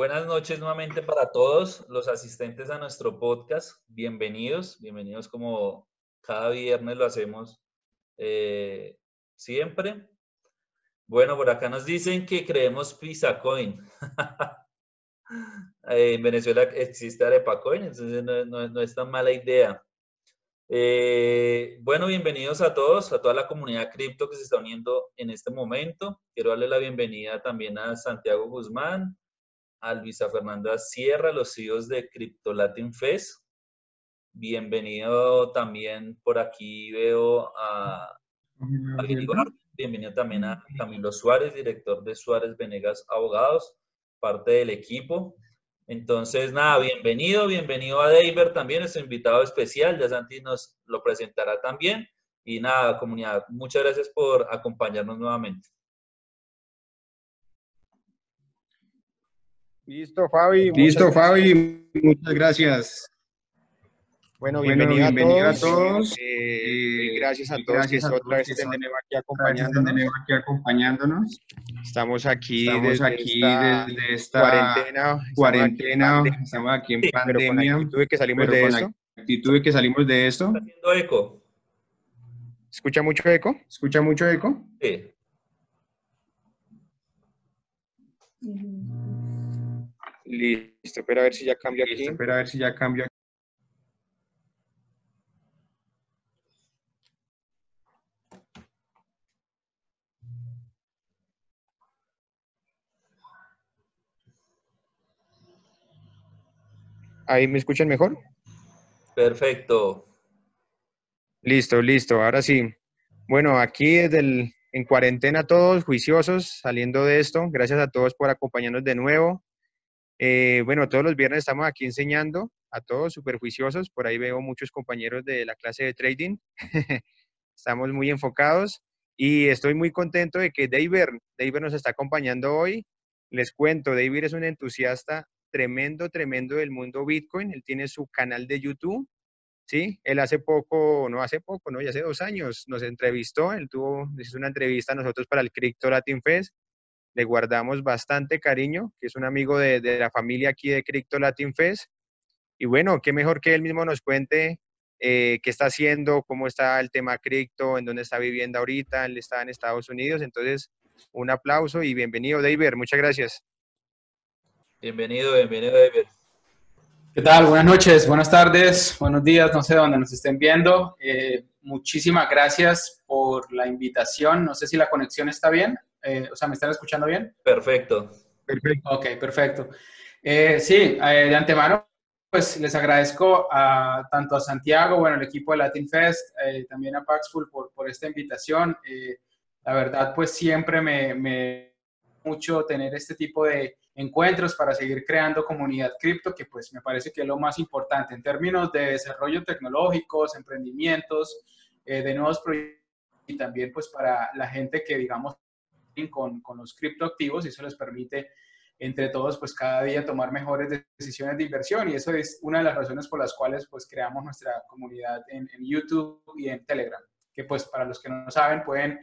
buenas noches nuevamente para todos los asistentes a nuestro podcast. Bienvenidos, bienvenidos como cada viernes lo hacemos eh, siempre. Bueno, por acá nos dicen que creemos Pizza Coin. Eh, en Venezuela existe Arepa Coin, entonces no, es tan mala idea. Eh, bueno, bienvenidos a todos, a toda la comunidad cripto que se está uniendo en este momento. Quiero darle la bienvenida también a Santiago Guzmán, a Luisa Fernanda Sierra, los CEOs de Crypto Latin Fest. Bienvenido también por aquí veo a, a Bienvenido también a Camilo Suárez, director de Suárez Venegas Abogados, parte del equipo. Entonces, nada, bienvenido, bienvenido a David también, es invitado especial, ya Santi nos lo presentará también. Y nada, comunidad, muchas gracias por acompañarnos nuevamente. Listo, Fabi. Listo, Fabi, muchas gracias. Bueno, bienvenido, a todos. Eh, gracias a todos que otra vez estén de nuevo aquí acompañándonos. aquí acompañándonos. Estamos aquí, Estamos desde, aquí esta desde esta cuarentena. cuarentena. Estamos aquí en pandemia. Pero con actitud de que salimos pero de con esto. actitud de que salimos de esto. ¿Está haciendo eco? ¿Escucha mucho eco? ¿Escucha mucho eco? Sí. Listo, pero a ver si ya cambia aquí. Listo, espera a ver si ya cambia. Ahí me escuchan mejor. Perfecto. Listo, listo, ahora sí. Bueno, aquí desde el, en cuarentena todos juiciosos saliendo de esto. Gracias a todos por acompañarnos de nuevo. Eh, bueno, todos los viernes estamos aquí enseñando a todos súper juiciosos. Por ahí veo muchos compañeros de la clase de trading. estamos muy enfocados y estoy muy contento de que David, David nos está acompañando hoy. Les cuento, David es un entusiasta tremendo, tremendo del mundo Bitcoin. Él tiene su canal de YouTube ¿sí? Él hace poco, no hace poco, no, ya hace dos años, nos entrevistó, él tuvo, hizo una entrevista a nosotros para el Crypto Latin Fest, le guardamos bastante cariño, que es un amigo de, de la familia aquí de Crypto Latin Fest, y bueno, qué mejor que él mismo nos cuente eh, qué está haciendo, cómo está el tema cripto, en dónde está viviendo ahorita, él está en Estados Unidos, entonces un aplauso y bienvenido David, muchas gracias. Bienvenido, bienvenido, David. ¿Qué tal? Buenas noches, buenas tardes, buenos días, no sé dónde nos estén viendo. Eh, muchísimas gracias por la invitación. No sé si la conexión está bien. Eh, o sea, ¿me están escuchando bien? Perfecto. Perfecto. Ok, perfecto. Eh, sí, eh, de antemano, pues les agradezco a, tanto a Santiago, bueno, el equipo de Latin Fest, eh, también a Paxful por, por esta invitación. Eh, la verdad, pues siempre me, me mucho tener este tipo de encuentros para seguir creando comunidad cripto, que pues me parece que es lo más importante en términos de desarrollo tecnológicos, emprendimientos, eh, de nuevos proyectos y también pues para la gente que digamos con, con los criptoactivos y eso les permite entre todos pues cada día tomar mejores decisiones de inversión y eso es una de las razones por las cuales pues creamos nuestra comunidad en, en YouTube y en Telegram, que pues para los que no saben pueden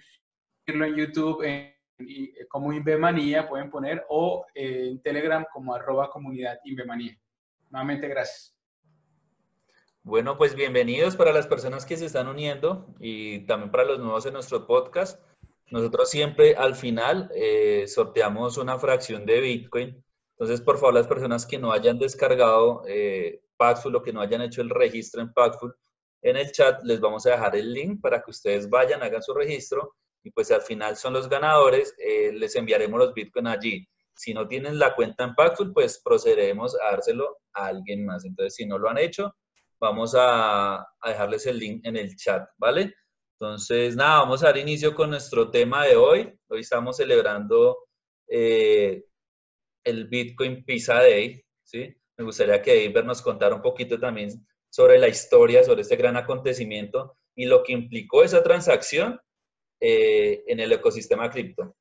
irlo en YouTube en y, eh, como Invemanía pueden poner o eh, en Telegram como arroba comunidad Invemanía. Nuevamente, gracias. Bueno, pues bienvenidos para las personas que se están uniendo y también para los nuevos en nuestro podcast. Nosotros siempre al final eh, sorteamos una fracción de Bitcoin. Entonces, por favor, las personas que no hayan descargado eh, Paxful o que no hayan hecho el registro en Paxful, en el chat les vamos a dejar el link para que ustedes vayan, hagan su registro y pues al final son los ganadores, eh, les enviaremos los Bitcoin allí. Si no tienen la cuenta en Paxful, pues procederemos a dárselo a alguien más. Entonces, si no lo han hecho, vamos a, a dejarles el link en el chat, ¿vale? Entonces, nada, vamos a dar inicio con nuestro tema de hoy. Hoy estamos celebrando eh, el Bitcoin Pizza Day, ¿sí? Me gustaría que Iber nos contara un poquito también sobre la historia, sobre este gran acontecimiento y lo que implicó esa transacción eh, en el ecosistema cripto.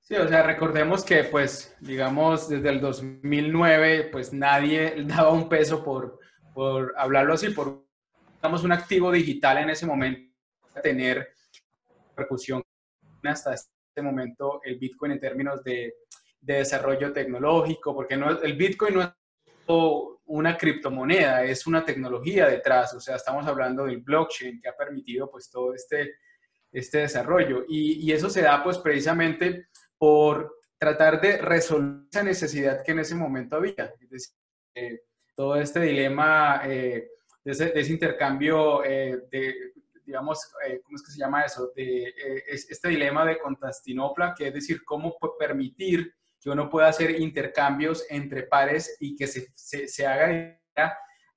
Sí, o sea, recordemos que, pues, digamos, desde el 2009, pues nadie daba un peso por, por hablarlo así, por, digamos, un activo digital en ese momento, tener repercusión hasta este momento el Bitcoin en términos de, de desarrollo tecnológico, porque no, el Bitcoin no es una criptomoneda, es una tecnología detrás, o sea, estamos hablando del blockchain que ha permitido pues todo este, este desarrollo. Y, y eso se da pues precisamente por tratar de resolver esa necesidad que en ese momento había, es decir, eh, todo este dilema eh, de, ese, intercambio eh, de, digamos, ¿cómo es que se llama eso? De, este dilema de Constantinopla, que es decir, cómo permitir que uno pueda hacer intercambios entre pares y que se, se, haga de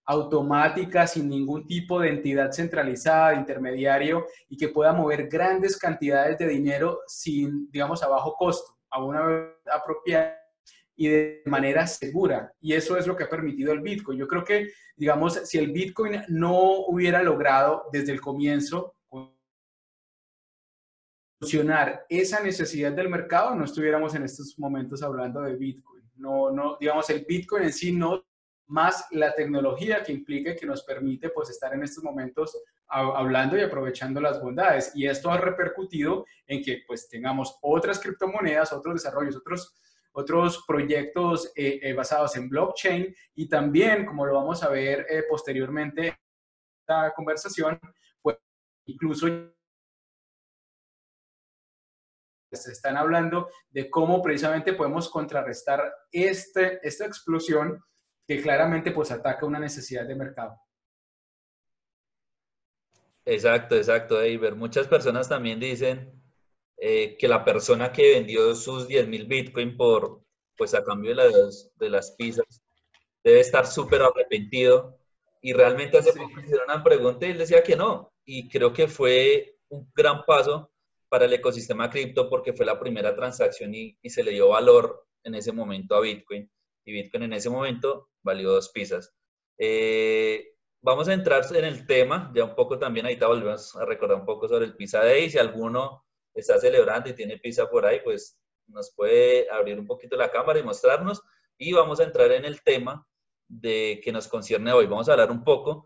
automática, sin ningún tipo de entidad centralizada, de intermediario, y que pueda mover grandes cantidades de dinero sin, digamos, a bajo costo, a una apropiada y de manera segura. Y eso es lo que ha permitido el Bitcoin. Yo creo que, digamos, si el Bitcoin no hubiera logrado desde el comienzo solucionar esa necesidad del mercado, no estuviéramos en estos momentos hablando de Bitcoin. No, no, digamos, el Bitcoin en sí no, más la tecnología que implica que nos permite pues estar en estos momentos hablando y aprovechando las bondades. Y esto ha repercutido en que pues tengamos otras criptomonedas, otros desarrollos, otros, otros proyectos eh, eh, basados en blockchain y también, como lo vamos a ver eh, posteriormente en esta conversación, pues incluso se están hablando de cómo precisamente podemos contrarrestar este, esta explosión que claramente pues ataca una necesidad de mercado. Exacto, exacto, David. Muchas personas también dicen eh, que la persona que vendió sus 10 mil Bitcoin por, pues a cambio de las, de las pizzas, debe estar súper arrepentido. Y realmente hace poco hicieron una pregunta y él decía que no. Y creo que fue un gran paso para el ecosistema cripto porque fue la primera transacción y, se le dio valor en ese momento a Bitcoin. Y Bitcoin en ese momento valió dos pizzas. Eh, vamos a entrar en el tema, ya un poco también, ahorita volvemos a recordar un poco sobre el Pizza Day. Si alguno está celebrando y tiene pizza por ahí, pues nos puede abrir un poquito la cámara y mostrarnos. Y vamos a entrar en el tema de que nos concierne hoy. Vamos a hablar un poco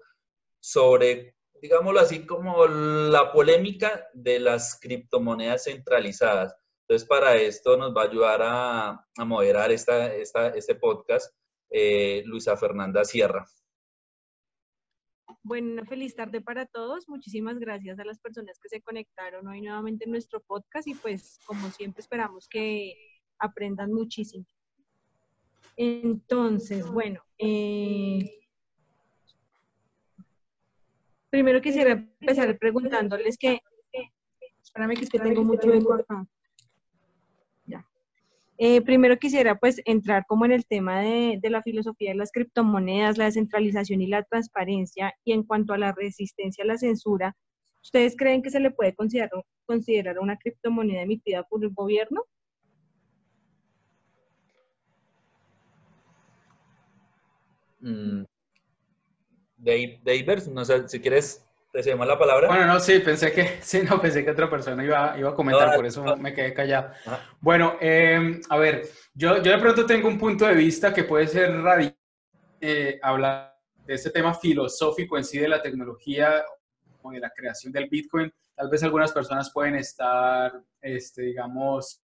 sobre digámoslo así, como la polémica de las criptomonedas centralizadas. Entonces, para esto nos va a ayudar a, moderar esta, este podcast eh, Luisa Fernanda Sierra. Bueno, feliz tarde para todos. Muchísimas gracias a las personas que se conectaron hoy nuevamente en nuestro podcast y pues como siempre esperamos que aprendan muchísimo. Entonces, bueno, eh, Primero quisiera empezar preguntándoles que, espérame que es que tengo mucho eco. Eh, primero quisiera pues entrar como en el tema de, de, la filosofía de las criptomonedas, la descentralización y la transparencia. Y en cuanto a la resistencia a la censura, ¿ustedes creen que se le puede considerar, una criptomoneda emitida por el gobierno? Mm, David, no sé, si quieres, te cedemos la palabra. Bueno, no, sí, pensé que, sí, no, pensé que otra persona iba, iba a comentar, por eso me quedé callado. Bueno, em, a ver, yo, yo de pronto tengo un punto de vista que puede ser radical, eh, hablar de este tema filosófico en sí de la tecnología o de la creación del Bitcoin. Tal vez algunas personas pueden estar, este, digamos,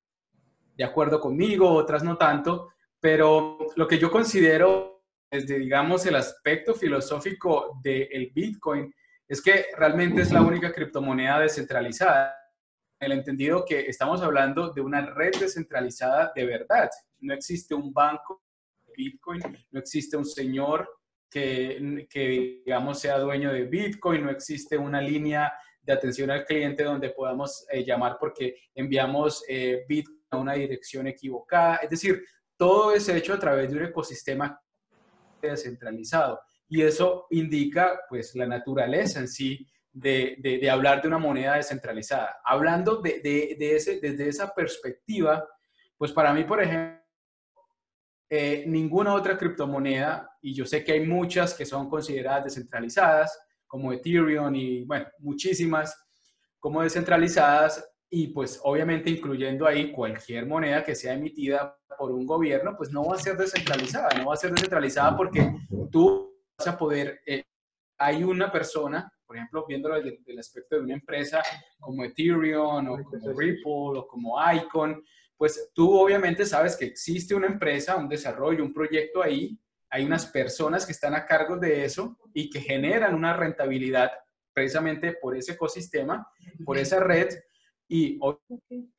de acuerdo conmigo, otras no tanto, pero lo que yo considero desde, digamos, el aspecto filosófico del Bitcoin, es que realmente es la única criptomoneda descentralizada, en el entendido que estamos hablando de una red descentralizada de verdad. No existe un banco de Bitcoin, no existe un señor que, digamos, sea dueño de Bitcoin, no existe una línea de atención al cliente donde podamos eh, llamar porque enviamos eh, Bitcoin a una dirección equivocada. Es decir, todo es hecho a través de un ecosistema descentralizado. Y eso indica pues la naturaleza en sí de, de, hablar de una moneda descentralizada. Hablando de, de, ese, desde esa perspectiva, pues para mí, por ejemplo, eh, ninguna otra criptomoneda, y yo sé que hay muchas que son consideradas descentralizadas, como Ethereum y, bueno, muchísimas como descentralizadas, y pues obviamente incluyendo ahí cualquier moneda que sea emitida por un gobierno, pues no va a ser descentralizada, no va a ser descentralizada porque tú a poder, eh, hay una persona, por ejemplo, viéndolo desde, el aspecto de una empresa como Ethereum o como Ripple o como Icon, pues tú obviamente sabes que existe una empresa, un desarrollo, un proyecto ahí, hay unas personas que están a cargo de eso y que generan una rentabilidad precisamente por ese ecosistema, por esa red. Y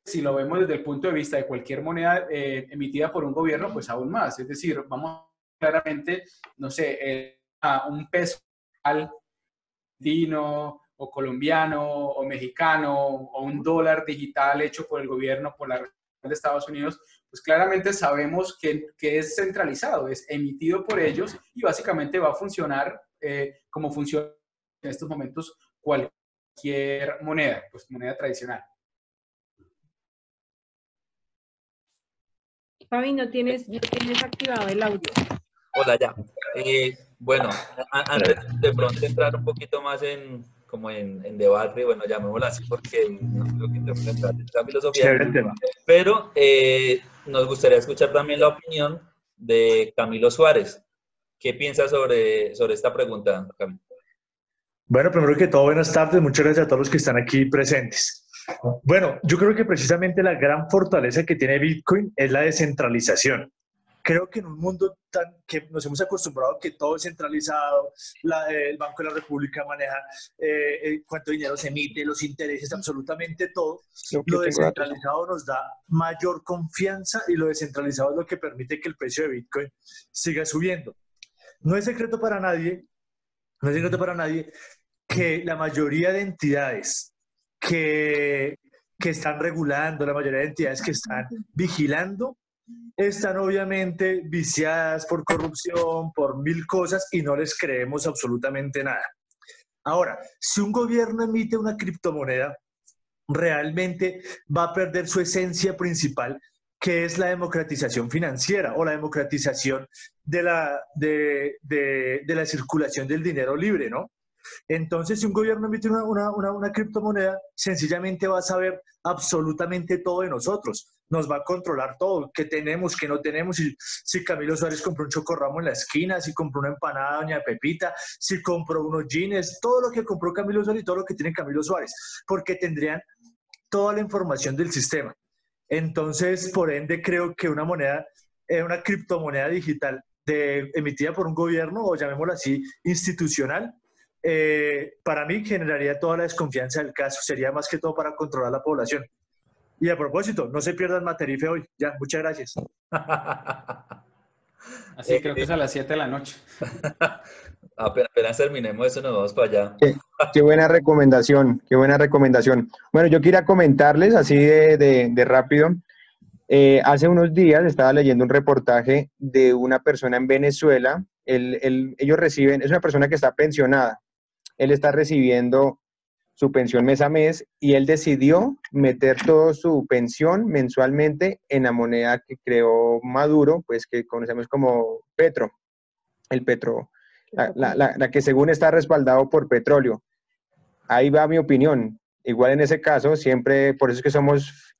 si lo vemos desde el punto de vista de cualquier moneda eh, emitida por un gobierno, pues aún más. Es decir, vamos claramente, no sé, eh, un peso al dino o colombiano o mexicano o un dólar digital hecho por el gobierno, por la de Estados Unidos, pues claramente sabemos que, que, es centralizado, es emitido por ellos y básicamente va a funcionar eh, como funciona en estos momentos cualquier moneda, pues moneda tradicional. Fabi, no tienes, no tienes activado el audio. Hola, ya. Eh, bueno, antes de pronto entrar un poquito más en, como en, en debate, bueno, llamémoslo así porque no creo que entrar en esa filosofía. Pero eh, nos gustaría escuchar también la opinión de Camilo Suárez. ¿Qué piensa sobre, sobre esta pregunta, Camilo? Bueno, primero que todo, buenas tardes. Muchas gracias a todos los que están aquí presentes. Bueno, yo creo que precisamente la gran fortaleza que tiene Bitcoin es la descentralización creo que en un mundo tan que nos hemos acostumbrado a que todo es centralizado, el Banco de la República maneja eh, cuánto dinero se emite, los intereses, absolutamente todo. Lo descentralizado nos da mayor confianza y lo descentralizado es lo que permite que el precio de Bitcoin siga subiendo. No es secreto para nadie, no es secreto para nadie que la mayoría de entidades que, que están regulando, la mayoría de entidades que están vigilando, están obviamente viciadas por corrupción, por mil cosas y no les creemos absolutamente nada. Ahora, si un gobierno emite una criptomoneda, realmente va a perder su esencia principal, que es la democratización financiera o la democratización de la, de, la circulación del dinero libre, ¿no? Entonces, si un gobierno emite una, una, una, criptomoneda, sencillamente va a saber absolutamente todo de nosotros. Nos va a controlar todo, qué tenemos, qué no tenemos. Si, si Camilo Suárez compró un chocorramo en la esquina, si compró una empanada doña Pepita, si compró unos jeans, todo lo que compró Camilo Suárez y todo lo que tiene Camilo Suárez, porque tendrían toda la información del sistema. Entonces, por ende, creo que una moneda, eh, una criptomoneda digital emitida por un gobierno, o llamémoslo así, institucional, eh, para mí generaría toda la desconfianza del caso. Sería más que todo para controlar la población. Y a propósito, no se pierdan Materife hoy. Ya, muchas gracias. Así creo que es a las 7 de la noche. apenas, terminemos eso, nos vamos para allá. Qué, buena recomendación, qué buena recomendación. Bueno, yo quería comentarles así de, rápido. Eh, hace unos días estaba leyendo un reportaje de una persona en Venezuela. ellos reciben, es una persona que está pensionada él está recibiendo su pensión mes a mes y él decidió meter toda su pensión mensualmente en la moneda que creó Maduro, pues que conocemos como Petro, el Petro, la, que según está respaldado por petróleo. Ahí va mi opinión. Igual en ese caso, siempre, por eso es que somos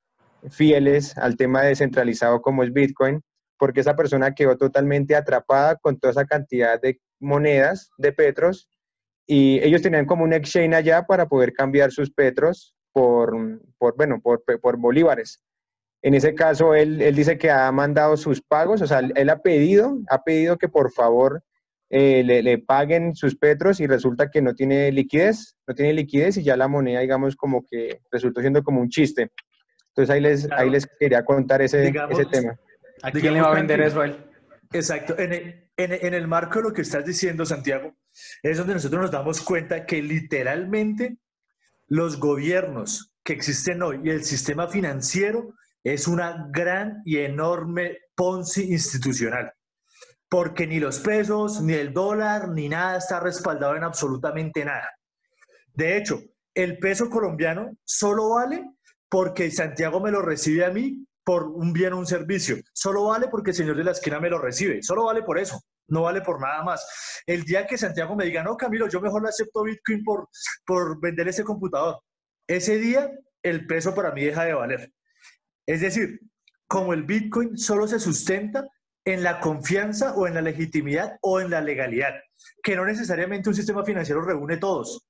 fieles al tema descentralizado como es Bitcoin, porque esa persona quedó totalmente atrapada con toda esa cantidad de monedas de Petros y ellos tenían como un exchange allá para poder cambiar sus petros por, por bueno, por, por, bolívares. En ese caso, él, él, dice que ha mandado sus pagos, o sea, él ha pedido, ha pedido que por favor eh, le, le, paguen sus petros y resulta que no tiene liquidez, no tiene liquidez y ya la moneda, digamos, como que resultó siendo como un chiste. Entonces ahí les, ahí les quería contar ese, ese tema. ¿A quién le va a vender eso a él? Exacto. En el, en, el marco de lo que estás diciendo, Santiago, es donde nosotros nos damos cuenta que literalmente los gobiernos que existen hoy y el sistema financiero es una gran y enorme Ponzi institucional. Porque ni los pesos, ni el dólar, ni nada está respaldado en absolutamente nada. De hecho, el peso colombiano solo vale porque Santiago me lo recibe a mí por un bien o un servicio. Solo vale porque el señor de la esquina me lo recibe. Solo vale por eso. No vale por nada más. El día que Santiago me diga, no, Camilo, yo mejor le acepto Bitcoin por, por vender ese computador. Ese día el peso para mí deja de valer. Es decir, como el Bitcoin solo se sustenta en la confianza o en la legitimidad o en la legalidad, que no necesariamente un sistema financiero reúne todos.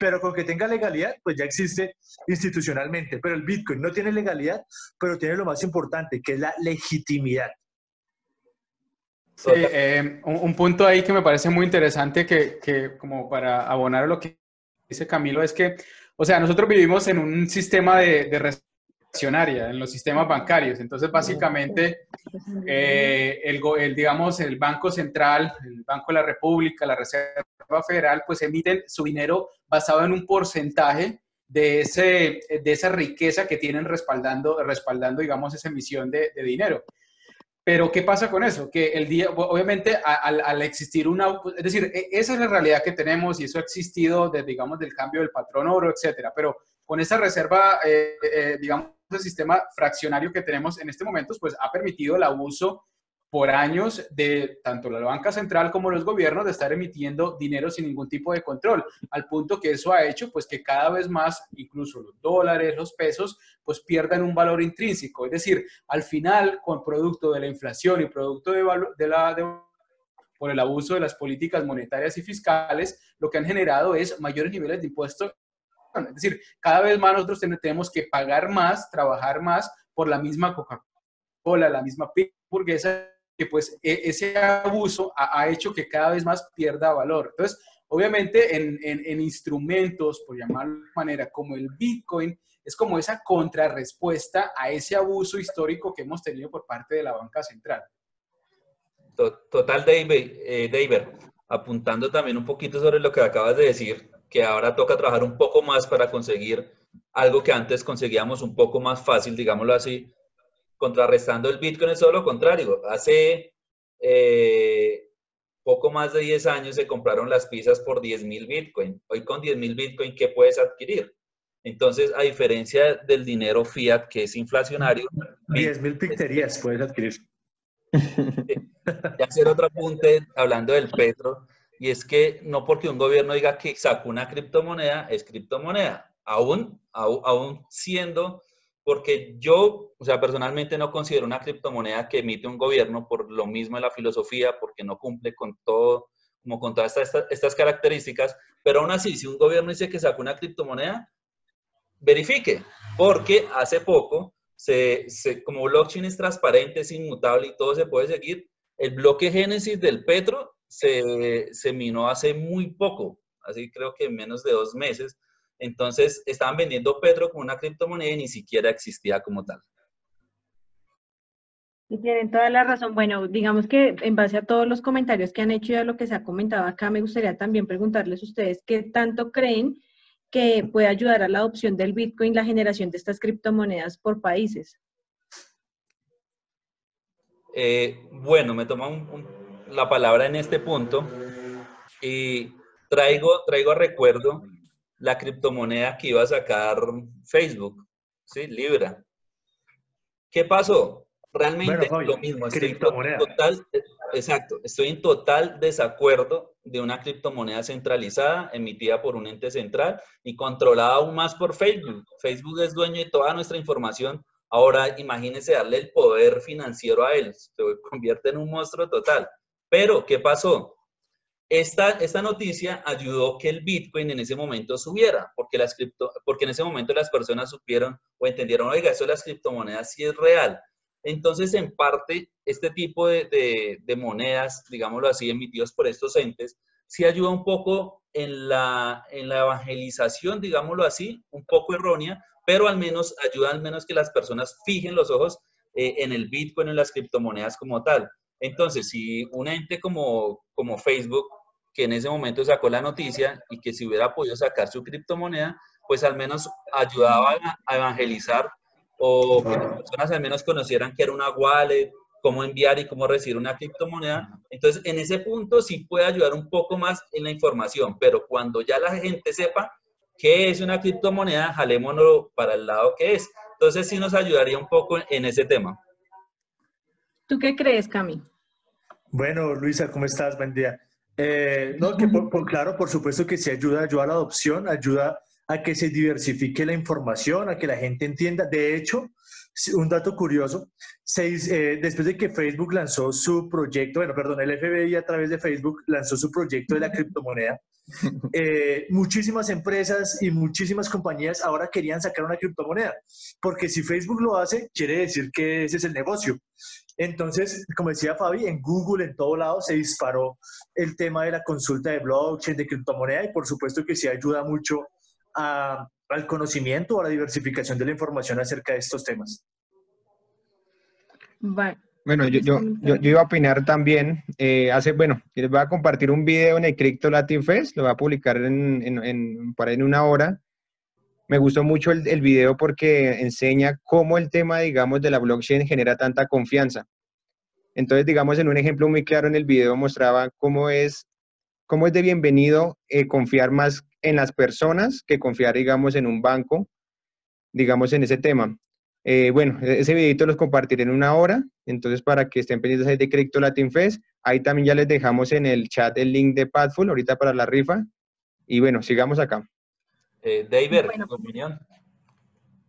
pero con que tenga legalidad, pues ya existe institucionalmente. Pero el Bitcoin no tiene legalidad, pero tiene lo más importante, que es la legitimidad. Eh, un, punto ahí que me parece muy interesante que, como para abonar lo que dice Camilo es que, o sea, nosotros vivimos en un sistema de, de en los sistemas bancarios. Entonces, básicamente, eh, el, el, digamos, el Banco Central, el Banco de la República, la Reserva Federal, pues emiten su dinero basado en un porcentaje de, ese, de esa riqueza que tienen respaldando, respaldando digamos, esa emisión de, de dinero. Pero ¿qué pasa con eso? Que el día, obviamente, al, al, existir una, es decir, e, esa es la realidad que tenemos y eso ha existido desde, digamos, del cambio del patrón oro, etcétera. Pero con esa reserva, eh, eh, digamos, el sistema fraccionario que tenemos en este momento, pues ha permitido el abuso por años de tanto la banca central como los gobiernos de estar emitiendo dinero sin ningún tipo de control, al punto que eso ha hecho pues que cada vez más incluso los dólares, los pesos, pues pierdan un valor intrínseco. Es decir, al final, con producto de la inflación y producto de, de la... Por el abuso de las políticas monetarias y fiscales, lo que han generado es mayores niveles de impuestos. Es decir, cada vez más nosotros tenemos que pagar más, trabajar más por la misma Coca-Cola, la misma hamburguesa que pues e, ese abuso ha, hecho que cada vez más pierda valor. Entonces, obviamente en, en, instrumentos, por llamarlo de manera, como el Bitcoin, es como esa contrarrespuesta a ese abuso histórico que hemos tenido por parte de la banca central. Total, David, eh, David, apuntando también un poquito sobre lo que acabas de decir, que ahora toca trabajar un poco más para conseguir algo que antes conseguíamos un poco más fácil, digámoslo así, contrarrestando el Bitcoin es todo lo contrario. Hace eh, poco más de 10 años se compraron las pizzas por 10 mil Bitcoin. Hoy con 10 mil Bitcoin, ¿qué puedes adquirir? Entonces, a diferencia del dinero fiat, que es inflacionario... 10 mil pizzerías puedes adquirir. Y hacer otro apunte hablando del petro, y es que no porque un gobierno diga que sacó una criptomoneda, es criptomoneda. Aún, aún siendo porque yo, o sea, personalmente no considero una criptomoneda que emite un gobierno por lo mismo en la filosofía, porque no cumple con todo, como con todas estas, estas características, pero aún así, si un gobierno dice que sacó una criptomoneda, verifique, porque hace poco, se, se, como blockchain es transparente, es inmutable y todo se puede seguir, el bloque génesis del Petro se, se minó hace muy poco, así creo que en menos de dos meses, entonces, estaban vendiendo Petro como una criptomoneda y ni siquiera existía como tal. Y tienen toda la razón. Bueno, digamos que en base a todos los comentarios que han hecho y a lo que se ha comentado acá, me gustaría también preguntarles a ustedes qué tanto creen que puede ayudar a la adopción del Bitcoin la generación de estas criptomonedas por países. Eh, bueno, me toma la palabra en este punto y traigo, traigo a recuerdo la criptomoneda que iba a sacar Facebook, ¿sí? Libra. ¿Qué pasó? Realmente lo mismo. Estoy total, exacto, estoy en total desacuerdo de una criptomoneda centralizada emitida por un ente central y controlada aún más por Facebook. Facebook es dueño de toda nuestra información. Ahora imagínense darle el poder financiero a él. Se convierte en un monstruo total. Pero, ¿qué pasó? Esta, esta noticia ayudó que el Bitcoin en ese momento subiera, porque, las cripto, porque en ese momento las personas supieron o entendieron, oiga, eso de las criptomonedas sí es real. Entonces, en parte, este tipo de, de, monedas, digámoslo así, emitidos por estos entes, sí ayuda un poco en la, en la evangelización, digámoslo así, un poco errónea, pero al menos ayuda al menos que las personas fijen los ojos eh, en el Bitcoin, en las criptomonedas como tal. Entonces, si un ente como, como Facebook que en ese momento sacó la noticia y que si hubiera podido sacar su criptomoneda, pues al menos ayudaba a evangelizar o que las personas al menos conocieran que era una wallet, cómo enviar y cómo recibir una criptomoneda. Entonces, en ese punto sí puede ayudar un poco más en la información, pero cuando ya la gente sepa qué es una criptomoneda, jalémonos para el lado que es. Entonces, sí nos ayudaría un poco en ese tema. ¿Tú qué crees, Cami? Bueno, Luisa, ¿cómo estás? Buen día. Eh, no, que por, claro, por supuesto que sí ayuda, ayuda a la adopción, ayuda a que se diversifique la información, a que la gente entienda. De hecho, un dato curioso, eh, después de que Facebook lanzó su proyecto, bueno, perdón, el FBI a través de Facebook lanzó su proyecto de la criptomoneda, eh, muchísimas empresas y muchísimas compañías ahora querían sacar una criptomoneda, porque si Facebook lo hace, quiere decir que ese es el negocio. Entonces, como decía Fabi, en Google, en todo lado, se disparó el tema de la consulta de blockchain, de criptomoneda, y por supuesto que sí ayuda mucho al conocimiento o a la diversificación de la información acerca de estos temas. Bueno, yo, yo, yo, iba a opinar también. Eh, hace, bueno, les voy a compartir un video en el Crypto Latin Fest, lo voy a publicar en, en, en, para en una hora. Me gustó mucho el, video porque enseña cómo el tema, digamos, de la blockchain genera tanta confianza. Entonces, digamos, en un ejemplo muy claro en el video mostraba cómo es, cómo es de bienvenido eh, confiar más en las personas que confiar, digamos, en un banco, digamos, en ese tema. Eh, bueno, e-, ese videito los compartiré en una hora, entonces para que estén pendientes de Crypto Latin Fest, ahí también ya les dejamos en el chat el link de Padful ahorita para la rifa, y bueno, sigamos acá. Eh, David, tu opinión.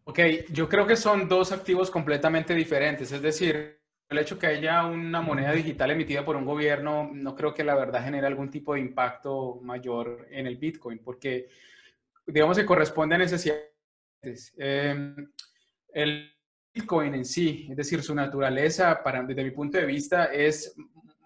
Ok, yo creo que son dos activos completamente diferentes, es decir, el hecho que haya una moneda digital emitida por un gobierno, no creo que la verdad genere algún tipo de impacto mayor en el Bitcoin, porque digamos que corresponde a necesidades. Eh, el Bitcoin en sí, es decir, su naturaleza, para, desde mi punto de vista, es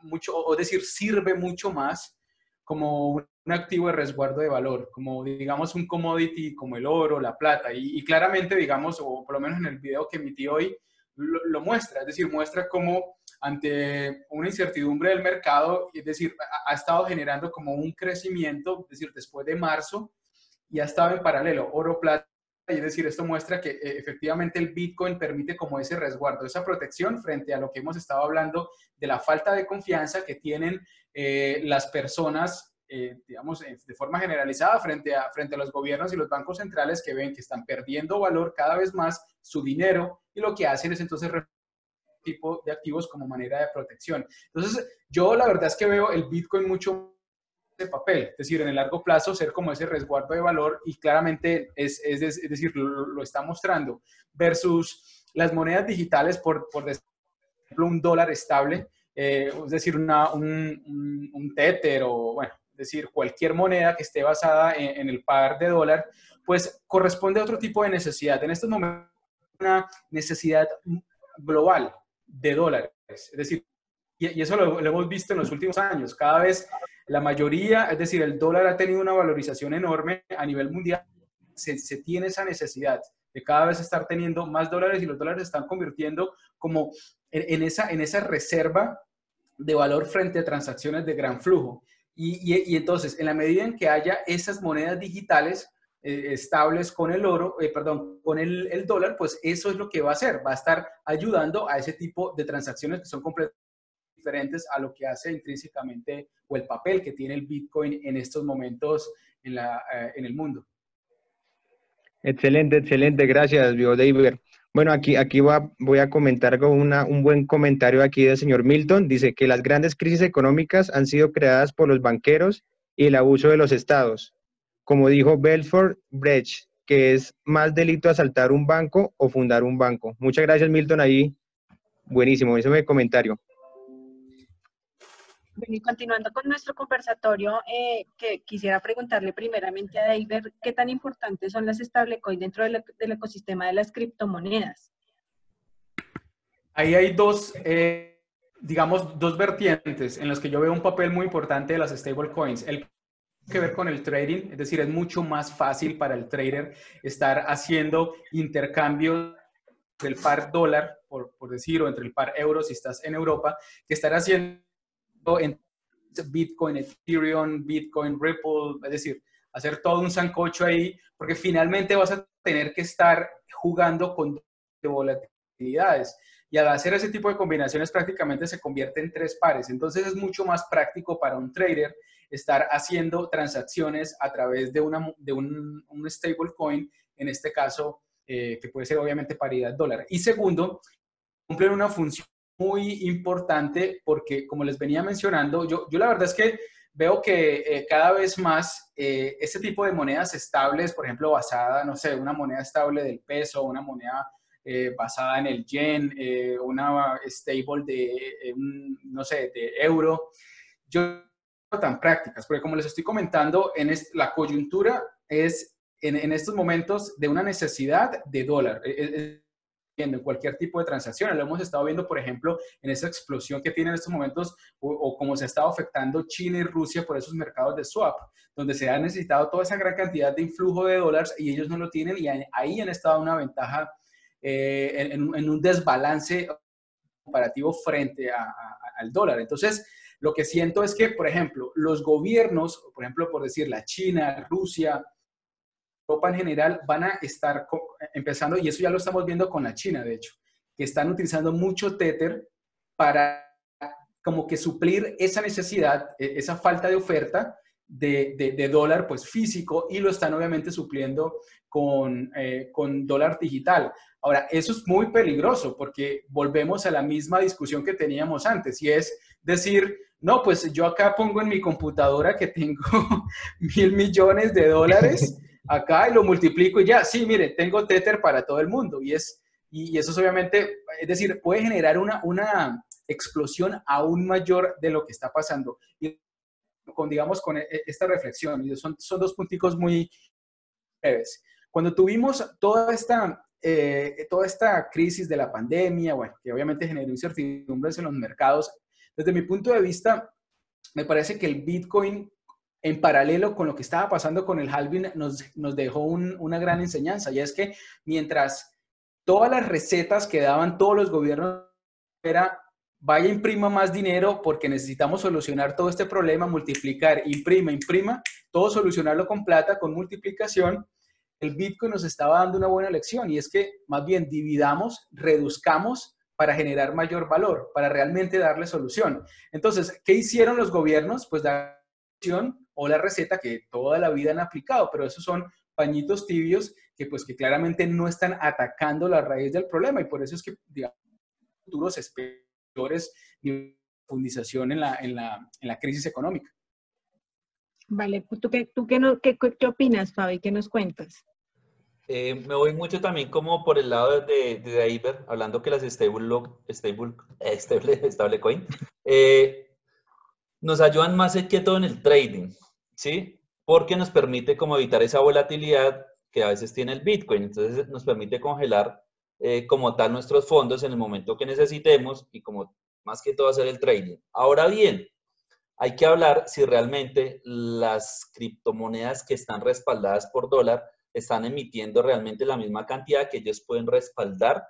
mucho, o decir, sirve mucho más como un activo de resguardo de valor, como digamos un commodity como el oro, la plata, y, claramente, digamos, o por lo menos en el video que emití hoy, lo, muestra, es decir, muestra cómo ante una incertidumbre del mercado, es decir, ha, ha estado generando como un crecimiento, es decir, después de marzo, y ha estado en paralelo, oro, plata es decir, esto muestra que eh, efectivamente el Bitcoin permite como ese resguardo, esa protección frente a lo que hemos estado hablando de la falta de confianza que tienen eh, las personas, eh, digamos, de forma generalizada frente a, frente a los gobiernos y los bancos centrales que ven que están perdiendo valor cada vez más su dinero y lo que hacen es entonces tipo de activos como manera de protección. Entonces, yo la verdad es que veo el Bitcoin mucho de papel, es decir, en el largo plazo ser como ese resguardo de valor y claramente es, es, es decir, lo, está mostrando versus las monedas digitales, por, por ejemplo, un dólar estable, eh, es decir, una, un, un, tether o, bueno, decir, cualquier moneda que esté basada en, el par de dólar, pues corresponde a otro tipo de necesidad. En estos momentos, una necesidad global de dólares, es decir, y, eso lo, lo hemos visto en los últimos años, cada vez la mayoría, es decir, el dólar ha tenido una valorización enorme a nivel mundial. Se, tiene esa necesidad de cada vez estar teniendo más dólares y los dólares se están convirtiendo como en, esa, en esa reserva de valor frente a transacciones de gran flujo. Y, entonces, en la medida en que haya esas monedas digitales eh, estables con el oro, eh, perdón, con el, dólar, pues eso es lo que va a hacer, va a estar ayudando a ese tipo de transacciones que son completamente diferentes a lo que hace intrínsecamente o el papel que tiene el Bitcoin en estos momentos en, la, eh, en el mundo. Excelente, excelente. Gracias, Bio David. Bueno, aquí, aquí voy a comentar con una, un buen comentario aquí del señor Milton. Dice que las grandes crisis económicas han sido creadas por los banqueros y el abuso de los estados. Como dijo Belfort Brecht, que es más delito asaltar un banco o fundar un banco. Muchas gracias, Milton, ahí. Buenísimo, ese es mi comentario. Y continuando con nuestro conversatorio, eh, que quisiera preguntarle primeramente a David, ¿qué tan importantes son las stablecoins dentro del, ecosistema de las criptomonedas? Ahí hay dos, eh, digamos, dos vertientes en las que yo veo un papel muy importante de las stablecoins. El que ver con el trading, es decir, es mucho más fácil para el trader estar haciendo intercambio del par dólar, por, por decir, o entre el par euro si estás en Europa, que estar haciendo en Bitcoin, Ethereum, Bitcoin, Ripple, es decir, hacer todo un sancocho ahí, porque finalmente vas a tener que estar jugando con volatilidades. Y al hacer ese tipo de combinaciones prácticamente se convierte en tres pares. Entonces es mucho más práctico para un trader estar haciendo transacciones a través de, una, un stablecoin, en este caso, eh, que puede ser obviamente paridad dólar. Y segundo, cumplen una función muy importante porque, como les venía mencionando, yo, yo la verdad es que veo que eh, cada vez más eh, este tipo de monedas estables, por ejemplo, basada, no sé, una moneda estable del peso, una moneda eh, basada en el yen, eh, una stable de, no sé, de euro, yo tan prácticas, porque como les estoy comentando, en la coyuntura es en, en, estos momentos de una necesidad de dólar. E, e, en cualquier tipo de transacción. Lo hemos estado viendo, por ejemplo, en esa explosión que tiene en estos momentos o, cómo se ha estado afectando China y Rusia por esos mercados de swap, donde se ha necesitado toda esa gran cantidad de influjo de dólares y ellos no lo tienen y ahí han estado una ventaja eh, en, en, un desbalance comparativo frente al dólar. Entonces, lo que siento es que, por ejemplo, los gobiernos, por ejemplo, por decir la China, Rusia, Europa en general, van a estar empezando, y eso ya lo estamos viendo con la China, de hecho, que están utilizando mucho Tether para como que suplir esa necesidad, e, esa falta de oferta de, de, dólar pues físico y lo están obviamente supliendo con, eh, con dólar digital. Ahora, eso es muy peligroso porque volvemos a la misma discusión que teníamos antes y es decir, no, pues yo acá pongo en mi computadora que tengo mil millones de dólares acá y lo multiplico y ya, sí, mire, tengo Tether para todo el mundo y es, y eso es obviamente, es decir, puede generar una, una explosión aún mayor de lo que está pasando. Y con, digamos, con e, esta reflexión, y son, son dos punticos muy breves. Cuando tuvimos toda esta, eh, toda esta crisis de la pandemia, bueno, que obviamente generó incertidumbres en los mercados, desde mi punto de vista, me parece que el Bitcoin, en paralelo con lo que estaba pasando con el halving, nos, nos dejó una gran enseñanza, y es que mientras todas las recetas que daban todos los gobiernos era vaya imprima más dinero porque necesitamos solucionar todo este problema, multiplicar, imprima, imprima, todo solucionarlo con plata, con multiplicación, el Bitcoin nos estaba dando una buena lección y es que más bien dividamos, reduzcamos para generar mayor valor, para realmente darle solución. Entonces, ¿qué hicieron los gobiernos? Pues la solución o la receta que toda la vida han aplicado, pero esos son pañitos tibios que pues que claramente no están atacando la raíz del problema y por eso es que digamos futuros espectadores y profundización en la, en, la, en la crisis económica. Vale, ¿tú qué, tú qué, no, qué, qué opinas, Fabi? ¿Qué nos cuentas? Eh, me voy mucho también como por el lado de, de Iber, hablando que las stable, stable, stable, stable coin eh, nos ayudan más que todo en el trading, ¿sí? Porque nos permite como evitar esa volatilidad que a veces tiene el Bitcoin. Entonces nos permite congelar eh, como tal nuestros fondos en el momento que necesitemos y como más que todo hacer el trading. Ahora bien, hay que hablar si realmente las criptomonedas que están respaldadas por dólar están emitiendo realmente la misma cantidad que ellos pueden respaldar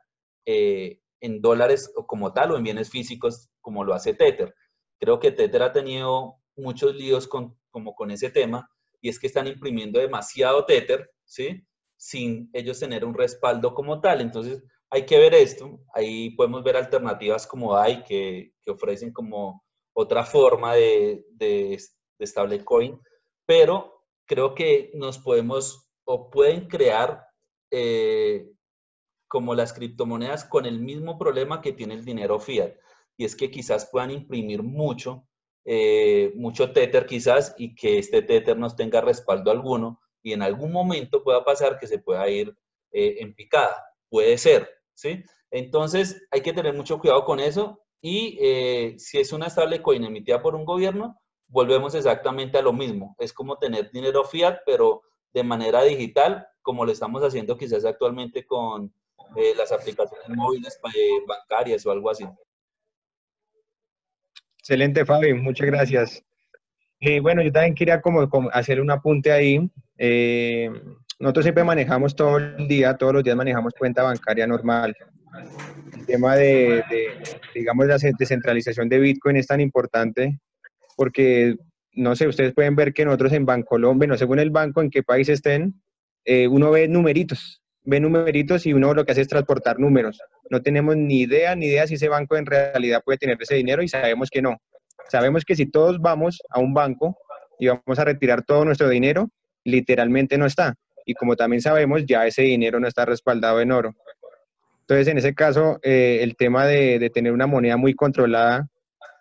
eh, en dólares o como tal o en bienes físicos como lo hace Tether. Creo que Tether ha tenido muchos líos con, como con ese tema y es que están imprimiendo demasiado Tether, ¿sí? Sin ellos tener un respaldo como tal. Entonces hay que ver esto. Ahí podemos ver alternativas como hay que, que ofrecen como otra forma de, de, de stablecoin, pero creo que nos podemos o pueden crear eh, como las criptomonedas con el mismo problema que tiene el dinero fiat. Y es que quizás puedan imprimir mucho, eh, mucho Tether quizás, y que este Tether no tenga respaldo alguno, y en algún momento pueda pasar que se pueda ir eh, en picada. Puede ser, ¿sí? Entonces hay que tener mucho cuidado con eso. Y si es una stablecoin emitida por un gobierno, volvemos exactamente a lo mismo. Es como tener dinero fiat, pero de manera digital, como lo estamos haciendo quizás actualmente con eh, las aplicaciones móviles eh, bancarias o algo así. Excelente, Fabi, muchas gracias. Y bueno, yo también quería como, hacer un apunte ahí. Eh, nosotros siempre manejamos todo el día, todos los días manejamos cuenta bancaria normal. El tema de, de digamos, la descentralización de Bitcoin es tan importante porque no sé, ustedes pueden ver que nosotros en Bancolombia, no según el banco en qué país estén, eh, uno ve numeritos, ve numeritos y uno lo que hace es transportar números. No tenemos ni idea, ni idea si ese banco en realidad puede tener ese dinero y sabemos que no. Sabemos que si todos vamos a un banco y vamos a retirar todo nuestro dinero, literalmente no está. Y como también sabemos, ya ese dinero no está respaldado en oro. Entonces, en ese caso, eh, el tema de, de, tener una moneda muy controlada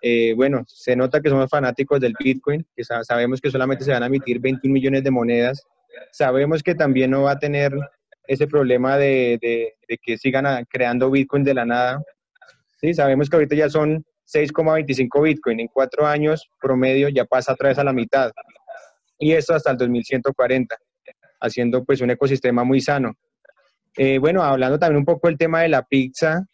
eh, bueno, se nota que somos fanáticos del Bitcoin, que sabemos que solamente se van a emitir 21 millones de monedas. Sabemos que también no va a tener ese problema de, que sigan creando Bitcoin de la nada. Sí, sabemos que ahorita ya son 6,25 Bitcoin. En cuatro años promedio ya pasa otra vez a la mitad. Y esto hasta el 2140, haciendo pues un ecosistema muy sano. Eh, bueno, hablando también un poco del tema de la pizza,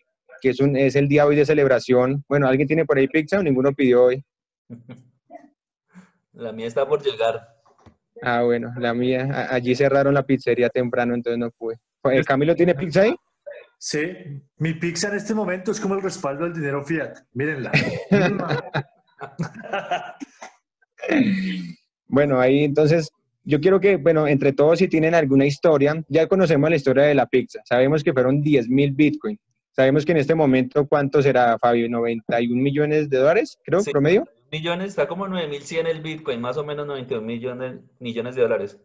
que es, un, es el día hoy de celebración. Bueno, ¿alguien tiene por ahí pizza o ninguno pidió hoy? La mía está por llegar. Ah, bueno, la mía, allí cerraron la pizzería temprano, entonces no pude. ¿El Camilo tiene pizza ahí? Sí, mi pizza en este momento es como el respaldo del dinero fiat. Mírenla. bueno, ahí entonces, yo quiero que, bueno, entre todos si tienen alguna historia, ya conocemos la historia de la pizza, sabemos que fueron 10 mil Bitcoin, sabemos que en este momento, ¿cuánto será, Fabio? ¿91 millones de dólares, creo, Sí. promedio? Millones, está como 9.100 el Bitcoin, más o menos 91 millones, millones de dólares.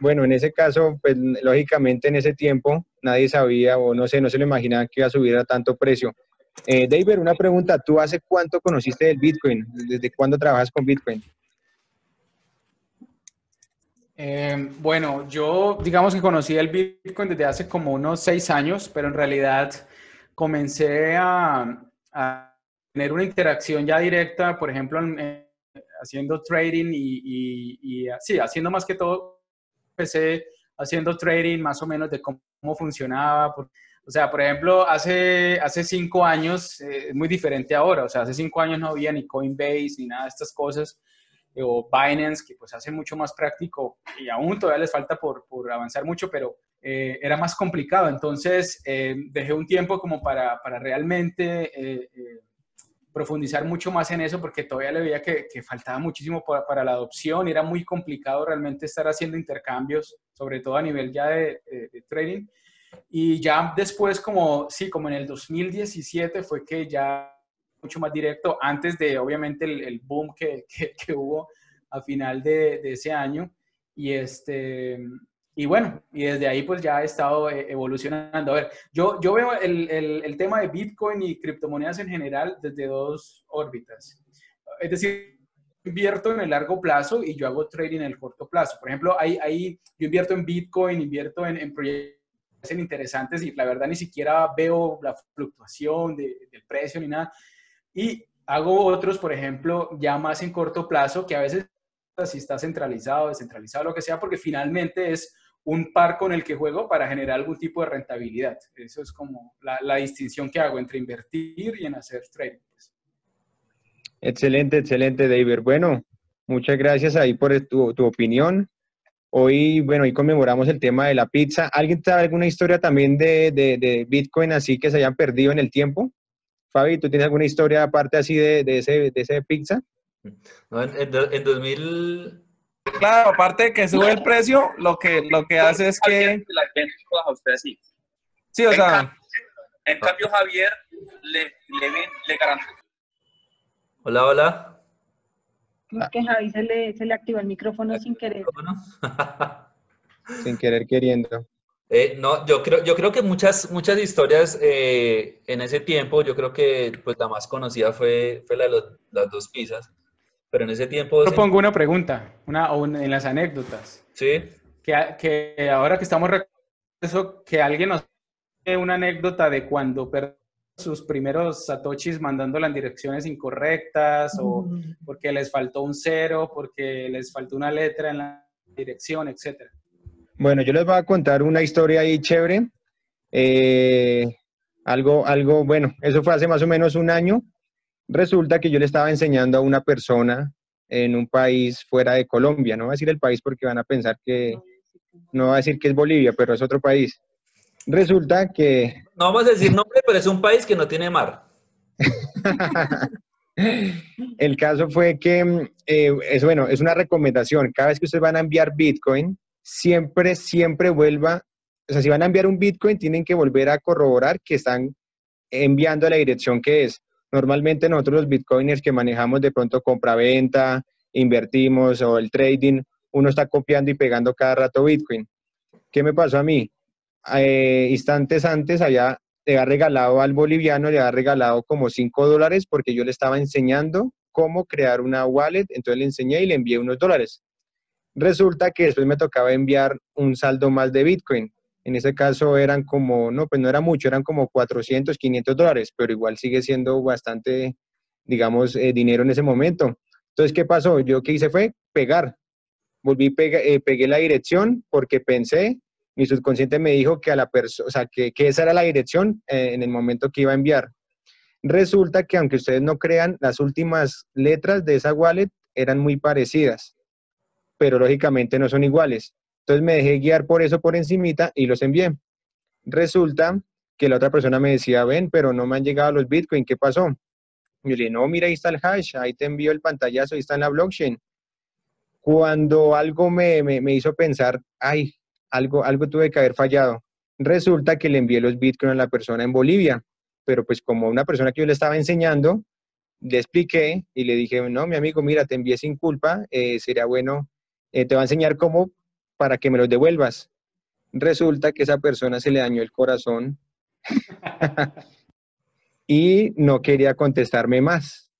Bueno, en ese caso, pues lógicamente en ese tiempo nadie sabía o no sé, no se lo imaginaba que iba a subir a tanto precio. Eh, David, una pregunta, ¿tú hace cuánto conociste del Bitcoin? ¿Desde cuándo trabajas con Bitcoin? Eh, bueno, yo digamos que conocí el Bitcoin desde hace como unos seis años, pero en realidad comencé a, a tener una interacción ya directa, por ejemplo, en- en- haciendo trading y, y- y, sí, haciendo más que todo, empecé haciendo trading más o menos de cómo, cómo funcionaba. por- o sea, por ejemplo, hace, hace cinco años eh, es muy diferente ahora. O sea, hace cinco años no había ni Coinbase ni nada de estas cosas eh, o Binance, que pues hace mucho más práctico y aún todavía les falta por, por avanzar mucho, pero eh, era más complicado. Entonces, eh, dejé un tiempo como para, para realmente eh, eh, profundizar mucho más en eso, porque todavía le veía que, faltaba muchísimo para, para, la adopción era muy complicado realmente estar haciendo intercambios, sobre todo a nivel ya de, de, trading. Y ya después, como, sí, como en el 2017 fue que ya mucho más directo, antes de obviamente el, boom que, que, hubo a final de, ese año. Y, este, y bueno, y desde ahí pues ya he estado eh, evolucionando. A ver, yo, yo veo el, el, el tema de Bitcoin y criptomonedas en general desde dos órbitas. Es decir, invierto en el largo plazo y yo hago trading en el corto plazo. Por ejemplo, ahí, ahí yo invierto en Bitcoin, invierto en, en proyectos interesantes y la verdad ni siquiera veo la fluctuación de, del precio ni nada. Y hago otros, por ejemplo, ya más en corto plazo, que a veces si está centralizado, descentralizado, lo que sea, porque finalmente es un par con el que juego para generar algún tipo de rentabilidad. Eso es como la, la distinción que hago entre invertir y en hacer trading. Pues. Excelente, excelente, David. Bueno, muchas gracias ahí por tu, tu opinión. Hoy, bueno, hoy conmemoramos el tema de la pizza. ¿Alguien sabe alguna historia también de, de, de Bitcoin así que se hayan perdido en el tiempo? Fabi, ¿tú tienes alguna historia aparte así de, de, ese, de ese pizza? No, en, en, en, 2000... Claro, aparte de que sube el precio, lo que, lo que hace es que... Las ventas a usted sí. Sí, o en sea... Cambio, en cambio, Javier le, le, le garantiza... Hola, hola. Es que Javi se le, se le activó el micrófono sin querer. sin querer queriendo. Eh, no, yo creo, yo creo que muchas, muchas historias eh, en ese tiempo, yo creo que pues la más conocida fue, fue la de los, las dos pizzas, pero en ese tiempo... Yo pongo una pregunta, una, en las anécdotas. Sí. Que, que ahora que estamos eso, que alguien nos dé una anécdota de cuando perdió sus primeros satoshis mandándola en direcciones incorrectas o porque les faltó un cero, porque les faltó una letra en la dirección, etcétera. Bueno, yo les voy a contar una historia ahí chévere. Eh, algo, algo, bueno, eso fue hace más o menos un año. Resulta que yo le estaba enseñando a una persona en un país fuera de Colombia. No voy a decir el país porque van a pensar que, no voy a decir que es Bolivia, pero es otro país. Resulta que... No vamos a decir nombre, pero es un país que no tiene mar. el caso fue que, eh, es bueno, es una recomendación. Cada vez que ustedes van a enviar Bitcoin, siempre, siempre vuelva, o sea, si van a enviar un Bitcoin, tienen que volver a corroborar que están enviando a la dirección que es. Normalmente nosotros los Bitcoiners que manejamos de pronto compra-venta, invertimos o el trading, uno está copiando y pegando cada rato Bitcoin. ¿Qué me pasó a mí? Eh, instantes antes había, le había regalado al boliviano, le había regalado como 5 dólares porque yo le estaba enseñando cómo crear una wallet, entonces le enseñé y le envié unos dólares. Resulta que después me tocaba enviar un saldo más de Bitcoin. En ese caso eran como, no, pues no era mucho, eran como 400, 500 dólares, pero igual sigue siendo bastante, digamos, eh, dinero en ese momento. Entonces, ¿qué pasó? Yo que hice fue pegar. Volví, eh, pegué la dirección porque pensé, mi subconsciente me dijo que a la persona, o sea, que, que esa era la dirección eh, en el momento que iba a enviar. Resulta que aunque ustedes no crean, las últimas letras de esa wallet eran muy parecidas, pero lógicamente no son iguales. Entonces me dejé guiar por eso por encimita y los envié. Resulta que la otra persona me decía, ven, pero no me han llegado los Bitcoin, ¿qué pasó? Y yo dije, no, mira, ahí está el hash, ahí te envío el pantallazo, ahí está en la blockchain. Cuando algo me, me, me hizo pensar, ay, algo, algo tuve que haber fallado. Resulta que le envié los Bitcoin a la persona en Bolivia, pero pues como una persona que yo le estaba enseñando, le expliqué y le dije, no, mi amigo, mira, te envié sin culpa, eh, sería bueno, eh, te va a enseñar cómo para que me los devuelvas. Resulta que esa persona se le dañó el corazón y no quería contestarme más.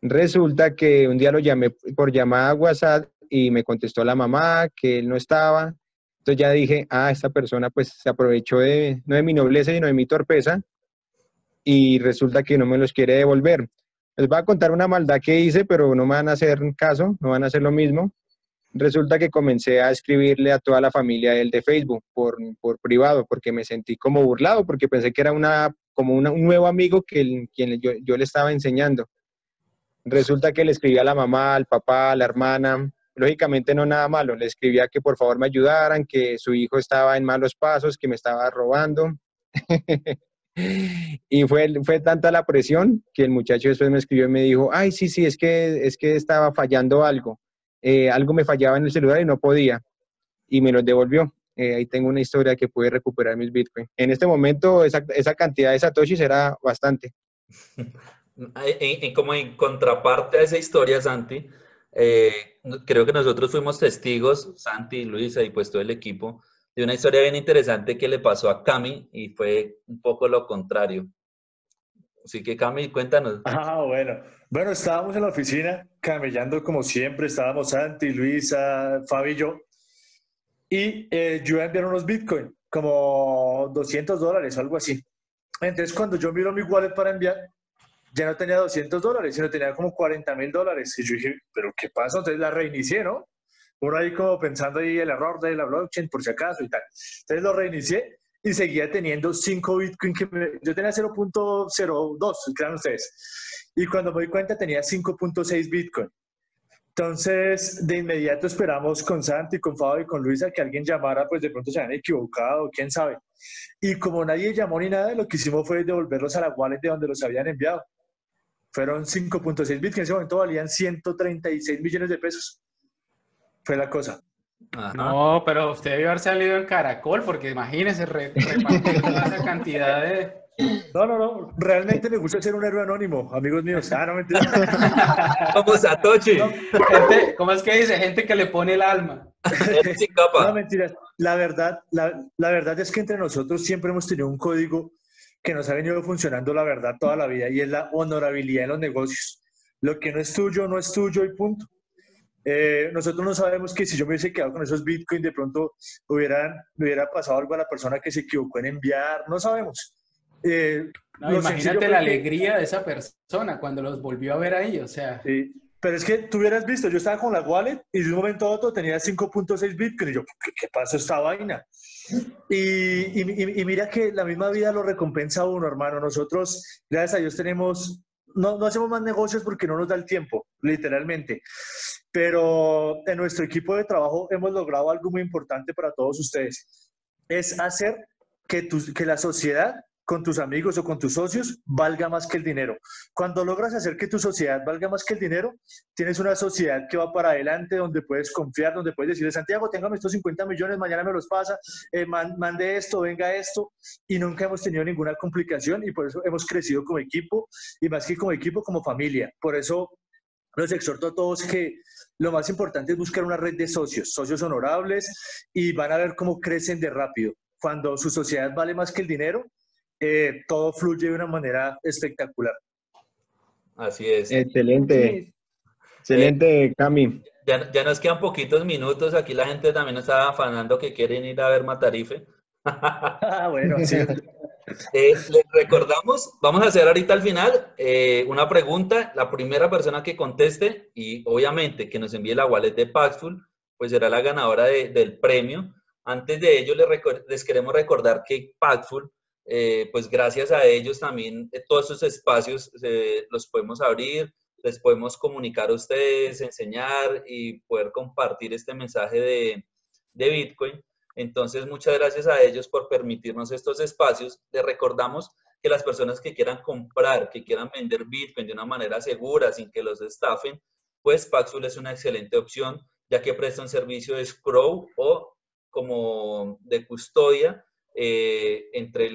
Resulta que un día lo llamé por llamada a WhatsApp y me contestó la mamá que él no estaba. Entonces ya dije, ah, esta persona pues se aprovechó de, no de mi nobleza, sino de mi torpeza y resulta que no me los quiere devolver. Les voy a contar una maldad que hice, pero no me van a hacer caso, no van a hacer lo mismo. Resulta que comencé a escribirle a toda la familia de de Facebook por, por privado, porque me sentí como burlado, porque pensé que era una, como un nuevo amigo que quien yo, yo le estaba enseñando. Resulta que le escribí a la mamá, al papá, a la hermana, lógicamente no nada malo, le escribía que por favor me ayudaran, que su hijo estaba en malos pasos, que me estaba robando. y fue, fue tanta la presión que el muchacho después me escribió y me dijo, ay, sí, sí, es que, es que estaba fallando algo. Eh, algo me fallaba en el celular y no podía. Y me los devolvió. Eh, ahí tengo una historia que pude recuperar mis Bitcoin. En este momento esa, esa cantidad de satoshis era bastante. Como en contraparte a esa historia, Santi, eh, creo que nosotros fuimos testigos, Santi, Luisa y pues todo el equipo, de una historia bien interesante que le pasó a Cami y fue un poco lo contrario. Así que Cami, cuéntanos. Ah, bueno. Bueno, estábamos en la oficina camellando como siempre, estábamos Santi, Luisa, Fabi y yo. Y eh, yo enviar unos Bitcoin, como 200 dólares algo así. Entonces, cuando yo miro mi wallet para enviar, ya no tenía 200 dólares, sino tenía como 40 mil dólares. Y yo dije, ¿pero qué pasa? Entonces la reinicié, ¿no? Uno ahí como pensando ahí el error de la blockchain, por si acaso y tal. Entonces lo reinicié y seguía teniendo 5 Bitcoin que me- yo tenía 0.02, crean ustedes. Y cuando me di cuenta tenía 5.6 Bitcoin. Entonces, de inmediato esperamos con Santi, con Fabio y con Luisa que alguien llamara, pues de pronto se habían equivocado, quién sabe. Y como nadie llamó ni nada, lo que hicimos fue devolverlos a la wallet de donde los habían enviado. Fueron 5.6 Bitcoin, en ese momento valían 136 millones de pesos. Fue la cosa. Ajá. No, pero usted debió haber salido en Caracol, porque imagínese re- repartir esa cantidad de... No, no, no. Realmente me gusta ser un héroe anónimo, amigos míos. Ah, no, mentira. Como Satoshi, Gente, ¿Cómo es que dice? Gente que le pone el alma. No, capa. mentiras. La verdad, la, la verdad es que entre nosotros siempre hemos tenido un código que nos ha venido funcionando, la verdad, toda la vida, y es la honorabilidad en los negocios. Lo que no es tuyo, no es tuyo y punto. Eh, nosotros no sabemos que si yo me hubiese quedado con esos bitcoins, de pronto hubieran, me hubiera pasado algo a la persona que se equivocó en enviar, no sabemos. Eh, No, imagínate la que- alegría de esa persona cuando los volvió a ver ahí, o sea... Sí, pero es que tú hubieras visto, yo estaba con la wallet y de un momento a otro tenía 5.6 Bitcoin y yo, ¿qué, qué pasó esta vaina? Y, y- y- y mira que la misma vida lo recompensa a uno, hermano. Nosotros, gracias a Dios, tenemos, no, no hacemos más negocios porque no nos da el tiempo, literalmente. Pero en nuestro equipo de trabajo hemos logrado algo muy importante para todos ustedes. Es hacer que, tus- que la sociedad con tus amigos o con tus socios valga más que el dinero. Cuando logras hacer que tu sociedad valga más que el dinero, tienes una sociedad que va para adelante, donde puedes confiar, donde puedes decirle, Santiago, téngame estos 50 millones, mañana me los pasa, eh, man- mande esto, venga esto, y nunca hemos tenido ninguna complicación y por eso hemos crecido como equipo y más que como equipo, como familia. Por eso los exhorto a todos que lo más importante es buscar una red de socios, socios honorables, y van a ver cómo crecen de rápido. Cuando su sociedad vale más que el dinero, eh, todo fluye de una manera espectacular. Así es. Excelente, excelente, Cami. Ya, ya nos quedan poquitos minutos. Aquí la gente también está afanando que quieren ir a ver Matarife. Ah, bueno, sí. Eh, les recordamos, vamos a hacer ahorita al final eh, una pregunta. La primera persona que conteste y obviamente que nos envíe la wallet de Paxful, pues será la ganadora de- del premio. Antes de ello, les, queremos recordar que Paxful, eh, pues gracias a ellos también todos esos espacios los podemos abrir, les podemos comunicar a ustedes, enseñar y poder compartir este mensaje de Bitcoin. Entonces, muchas gracias a ellos por permitirnos estos espacios. Les recordamos que las personas que quieran comprar, que quieran vender Bitcoin de una manera segura, sin que los estafen, pues Paxful es una excelente opción, ya que presta un servicio de escrow o como de custodia eh, entre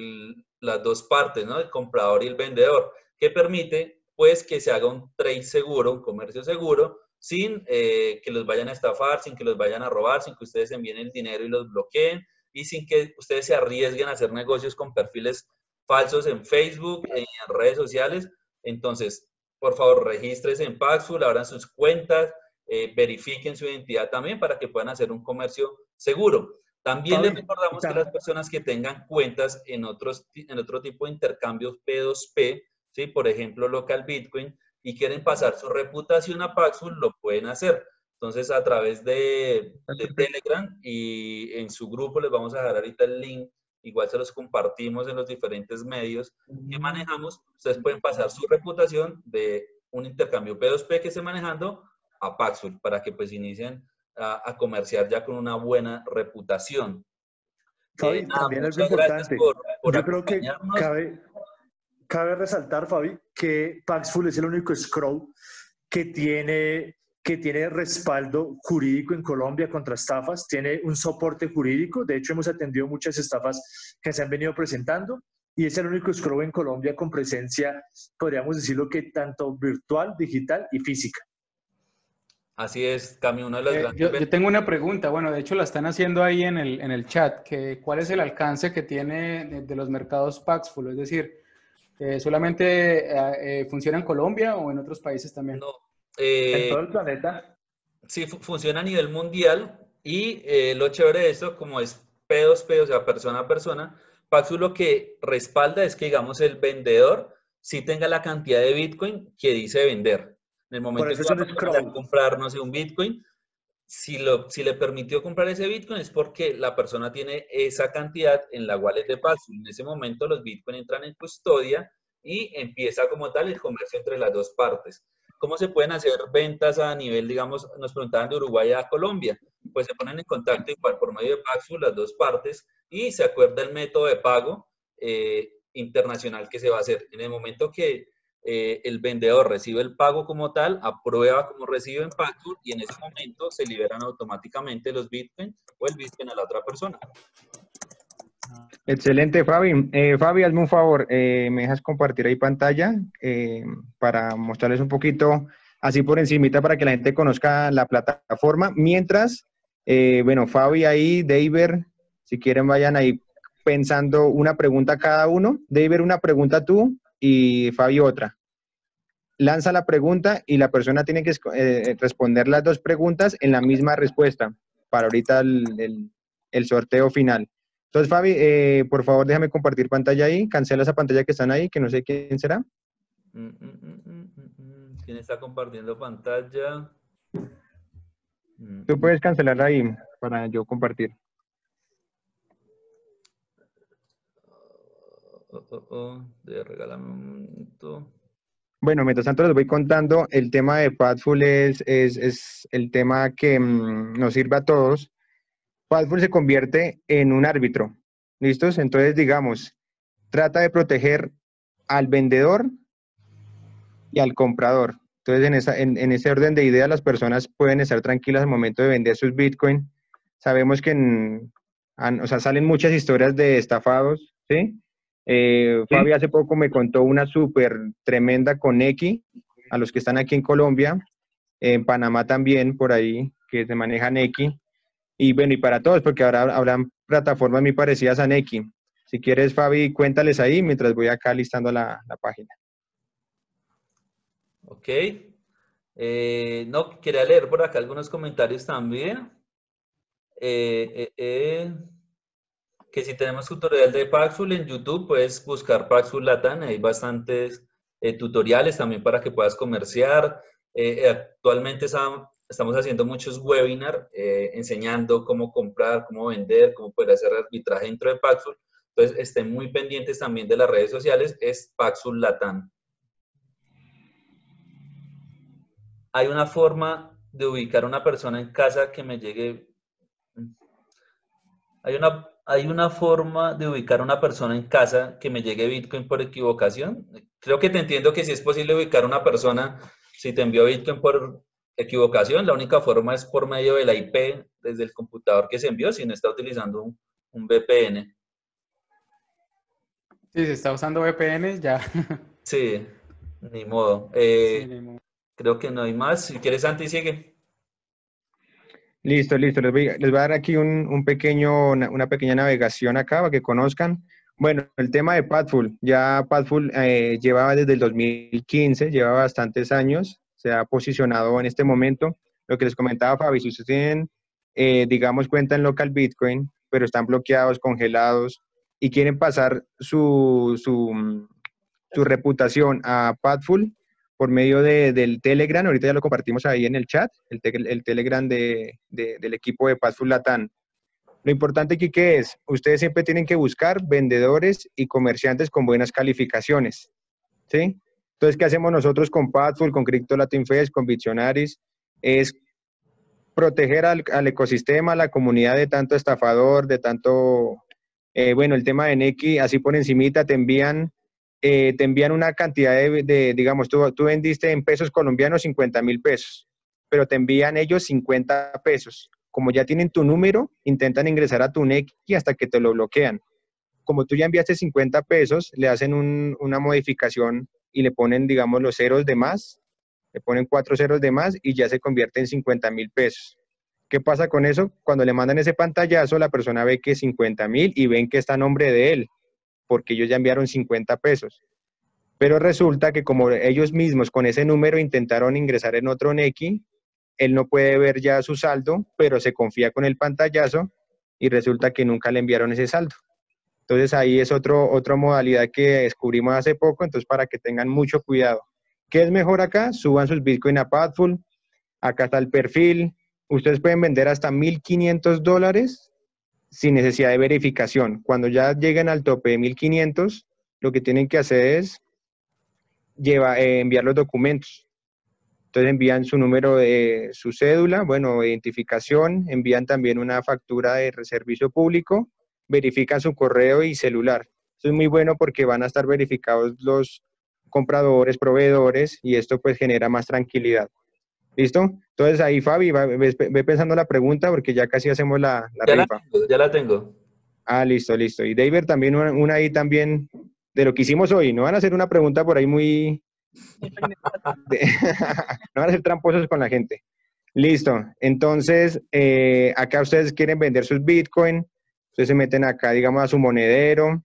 las dos partes, ¿no? El comprador y el vendedor, que permite pues que se haga un trade seguro, un comercio seguro, sin eh, que los vayan a estafar, sin que los vayan a robar, sin que ustedes envíen el dinero y los bloqueen y sin que ustedes se arriesguen a hacer negocios con perfiles falsos en Facebook, en redes sociales. Entonces, por favor, regístrese en Paxful, abran sus cuentas, eh, verifiquen su identidad también para que puedan hacer un comercio seguro. También les recordamos que las personas que tengan cuentas en, otros, en otro tipo de intercambios P2P, ¿sí? por ejemplo, local Bitcoin, y quieren pasar su reputación a Paxful, lo pueden hacer. Entonces, a través de, de Telegram y en su grupo les vamos a dejar ahorita el link. Igual se los compartimos en los diferentes medios que manejamos. Ustedes pueden pasar su reputación de un intercambio P2P que esté manejando a Paxful para que pues inicien a, a comerciar ya con una buena reputación. Fabi, Eh, nada, también algo importante. por, por Yo creo que cabe, cabe resaltar, Fabi, que Paxful es el único scroll que tiene, que tiene respaldo jurídico en Colombia contra estafas, tiene un soporte jurídico. De hecho, hemos atendido muchas estafas que se han venido presentando y es el único scroll en Colombia con presencia, podríamos decirlo que tanto virtual, digital y física. Así es, Cami, uno de los Eh, grandes yo, yo tengo una pregunta, bueno, de hecho la están haciendo ahí en el, en el chat, que ¿cuál es el alcance que tiene de, de los mercados Paxful? Es decir, eh, ¿solamente eh, eh, funciona en Colombia o en otros países también? No, eh, en todo el planeta. Sí, fu- funciona a nivel mundial y eh, lo chévere de esto, como es P2P, o sea, persona a persona, Paxful lo que respalda es que, digamos, el vendedor sí tenga la cantidad de Bitcoin que dice vender. En el momento que va a comprar, no sé, un Bitcoin, si, lo, si le permitió comprar ese Bitcoin es porque la persona tiene esa cantidad en la wallet de Paxful. En ese momento los Bitcoin entran en custodia y empieza como tal el comercio entre las dos partes. ¿Cómo se pueden hacer ventas a nivel, digamos, nos preguntaban de Uruguay a Colombia? Pues se ponen en contacto igual por medio de Paxful las dos partes y se acuerda el método de pago eh, internacional que se va a hacer. En el momento que eh, el vendedor recibe el pago como tal, aprueba como recibe en Paxful y en ese momento se liberan automáticamente los Bitcoin o el Bitcoin a la otra persona. Excelente, Fabi. Eh, Fabi, hazme un favor, eh, me dejas compartir ahí pantalla para mostrarles un poquito así por encimita para que la gente conozca la plataforma. Mientras, bueno, Fabi ahí, David, si quieren vayan ahí pensando una pregunta cada uno. David, una pregunta tú y Fabi otra. Lanza la pregunta y la persona tiene que esco- eh, responder las dos preguntas en la misma respuesta para ahorita el, el- el sorteo final. Entonces, Fabi, eh, por favor, déjame compartir pantalla ahí. Cancela esa pantalla que están ahí, que no sé quién será. Mm, mm, mm. ¿Quién está compartiendo pantalla? Tú puedes cancelarla ahí para yo compartir. Oh, oh, oh, de-. Bueno, mientras tanto les voy contando, el tema de Padful es, es, es el tema que mm, nos sirve a todos. Padful se convierte en un árbitro, ¿listos? Entonces, digamos, trata de proteger al vendedor y al comprador. Entonces, en, esa, en, en ese orden de ideas, las personas pueden estar tranquilas al momento de vender sus Bitcoin. Sabemos que o sea, salen muchas historias de estafados, ¿sí? Eh, Sí. Fabi hace poco me contó una súper tremenda con X, a los que están aquí en Colombia, en Panamá también, por ahí, que se manejan X. Y bueno, y para todos, porque ahora habrán plataformas muy parecidas a Neki. Si quieres, Fabi, cuéntales ahí mientras voy acá listando la, la página. Ok. Eh, no, quería leer por acá algunos comentarios también. Eh, eh. Que si tenemos tutorial de Paxful en YouTube, puedes buscar Paxful Latam, hay bastantes eh, tutoriales también para que puedas comerciar. Eh, actualmente está- estamos haciendo muchos webinars eh, enseñando cómo comprar, cómo vender, cómo poder hacer arbitraje dentro de Paxful. Entonces, estén muy pendientes también de las redes sociales, es Paxful Latam. Hay una forma de ubicar a una persona en casa que me llegue. Hay una, hay una forma de ubicar a una persona en casa que me llegue Bitcoin por equivocación. Creo que te entiendo que si es posible ubicar a una persona, si te envió Bitcoin por equivocación, la única forma es por medio de la IP desde el computador que se envió, si no está utilizando un, un VPN. Sí, se está usando VPN, ya. Sí, ni modo. Eh, Sí, ni modo. creo que no hay más. Si quieres, Santi, sigue. Listo, listo. Les voy, les voy a dar aquí un, un pequeño, una, pequeña navegación acá para que conozcan. Bueno, el tema de Padful. Ya Padful eh, llevaba desde el 2015, lleva bastantes años, se ha posicionado en este momento. Lo que les comentaba Fabi, si ustedes tienen, eh, digamos, cuenta en local Bitcoin, pero están bloqueados, congelados y quieren pasar su, su, su reputación a Padful, por medio de, del Telegram, ahorita ya lo compartimos ahí en el chat, el, te- el Telegram de, de- del equipo de Padful Latam. Lo importante aquí que es, ustedes siempre tienen que buscar vendedores y comerciantes con buenas calificaciones, ¿sí? Entonces, ¿qué hacemos nosotros con Padful, con Crypto Latin Fest, con Visionaries? Es proteger al, al ecosistema, a la comunidad de tanto estafador, de tanto, eh, bueno, el tema de Neki, así por encimita te envían eh, te envían una cantidad de, digamos, tú, tú vendiste en pesos colombianos 50 mil pesos, pero te envían ellos 50 pesos. Como ya tienen tu número, intentan ingresar a tu NECI hasta que te lo bloquean. Como tú ya enviaste 50 pesos, le hacen un- una modificación y le ponen, digamos, los ceros de más, le ponen cuatro ceros de más y ya se convierte en 50 mil pesos. ¿Qué pasa con eso? Cuando le mandan ese pantallazo, la persona ve que es 50 mil y ven que está a nombre de él porque ellos ya enviaron 50 pesos. Pero resulta que como ellos mismos con ese número intentaron ingresar en otro NECI, él no puede ver ya su saldo, pero se confía con el pantallazo y resulta que nunca le enviaron ese saldo. Entonces ahí es otro, otra modalidad que descubrimos hace poco, entonces para que tengan mucho cuidado. ¿Qué es mejor acá? Suban sus Bitcoin a Padful, acá está el perfil, ustedes pueden vender hasta 1.500 dólares sin necesidad de verificación. Cuando ya lleguen al tope de 1500, lo que tienen que hacer es lleva, eh, enviar los documentos. Entonces envían su número de su cédula, bueno, identificación, envían también una factura de servicio público, verifican su correo y celular. Eso es muy bueno porque van a estar verificados los compradores, proveedores y esto pues genera más tranquilidad. ¿Listo? Entonces ahí Fabi, va- ve, ve pensando la pregunta porque ya casi hacemos la, la Ya la tengo, ya la tengo. Ah, listo, listo. Y David también una, una ahí también de lo que hicimos hoy. No van a hacer una pregunta por ahí muy... de- no van a ser tramposos con la gente. Listo. Entonces, eh, acá ustedes quieren vender sus Bitcoin. Ustedes se meten acá, digamos, a su monedero.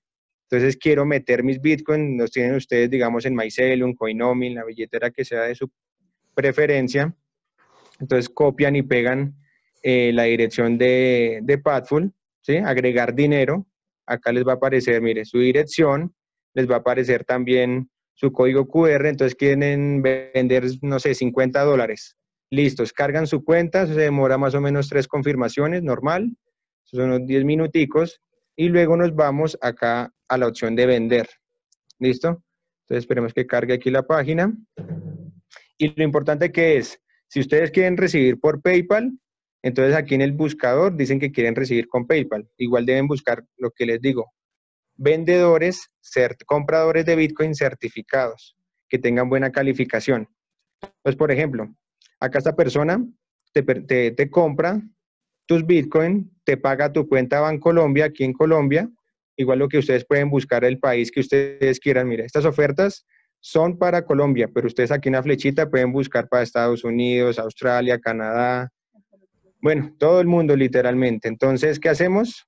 Entonces, quiero meter mis Bitcoin. Los tienen ustedes, digamos, en Mycelium, Coinomi, la billetera que sea de su preferencia. Entonces, copian y pegan eh, la dirección de, de Padful. ¿sí? Agregar dinero. Acá les va a aparecer, mire, su dirección, les va a aparecer también su código QR, entonces quieren vender, no sé, 50 dólares. Listos, cargan su cuenta, eso se demora más o menos tres confirmaciones, normal, son unos 10 minuticos, y luego nos vamos acá a la opción de vender. ¿Listo? Entonces esperemos que cargue aquí la página. Y lo importante que es, si ustedes quieren recibir por PayPal, entonces aquí en el buscador dicen que quieren recibir con PayPal. Igual deben buscar lo que les digo. Vendedores, compradores de Bitcoin certificados, que tengan buena calificación. Pues, por ejemplo, acá esta persona te, compra tus Bitcoin, te paga tu cuenta Bancolombia aquí en Colombia. Igual lo que ustedes pueden buscar el país que ustedes quieran. Mire, estas ofertas son para Colombia, pero ustedes aquí en la flechita pueden buscar para Estados Unidos, Australia, Canadá, bueno, todo el mundo literalmente. Entonces, ¿qué hacemos?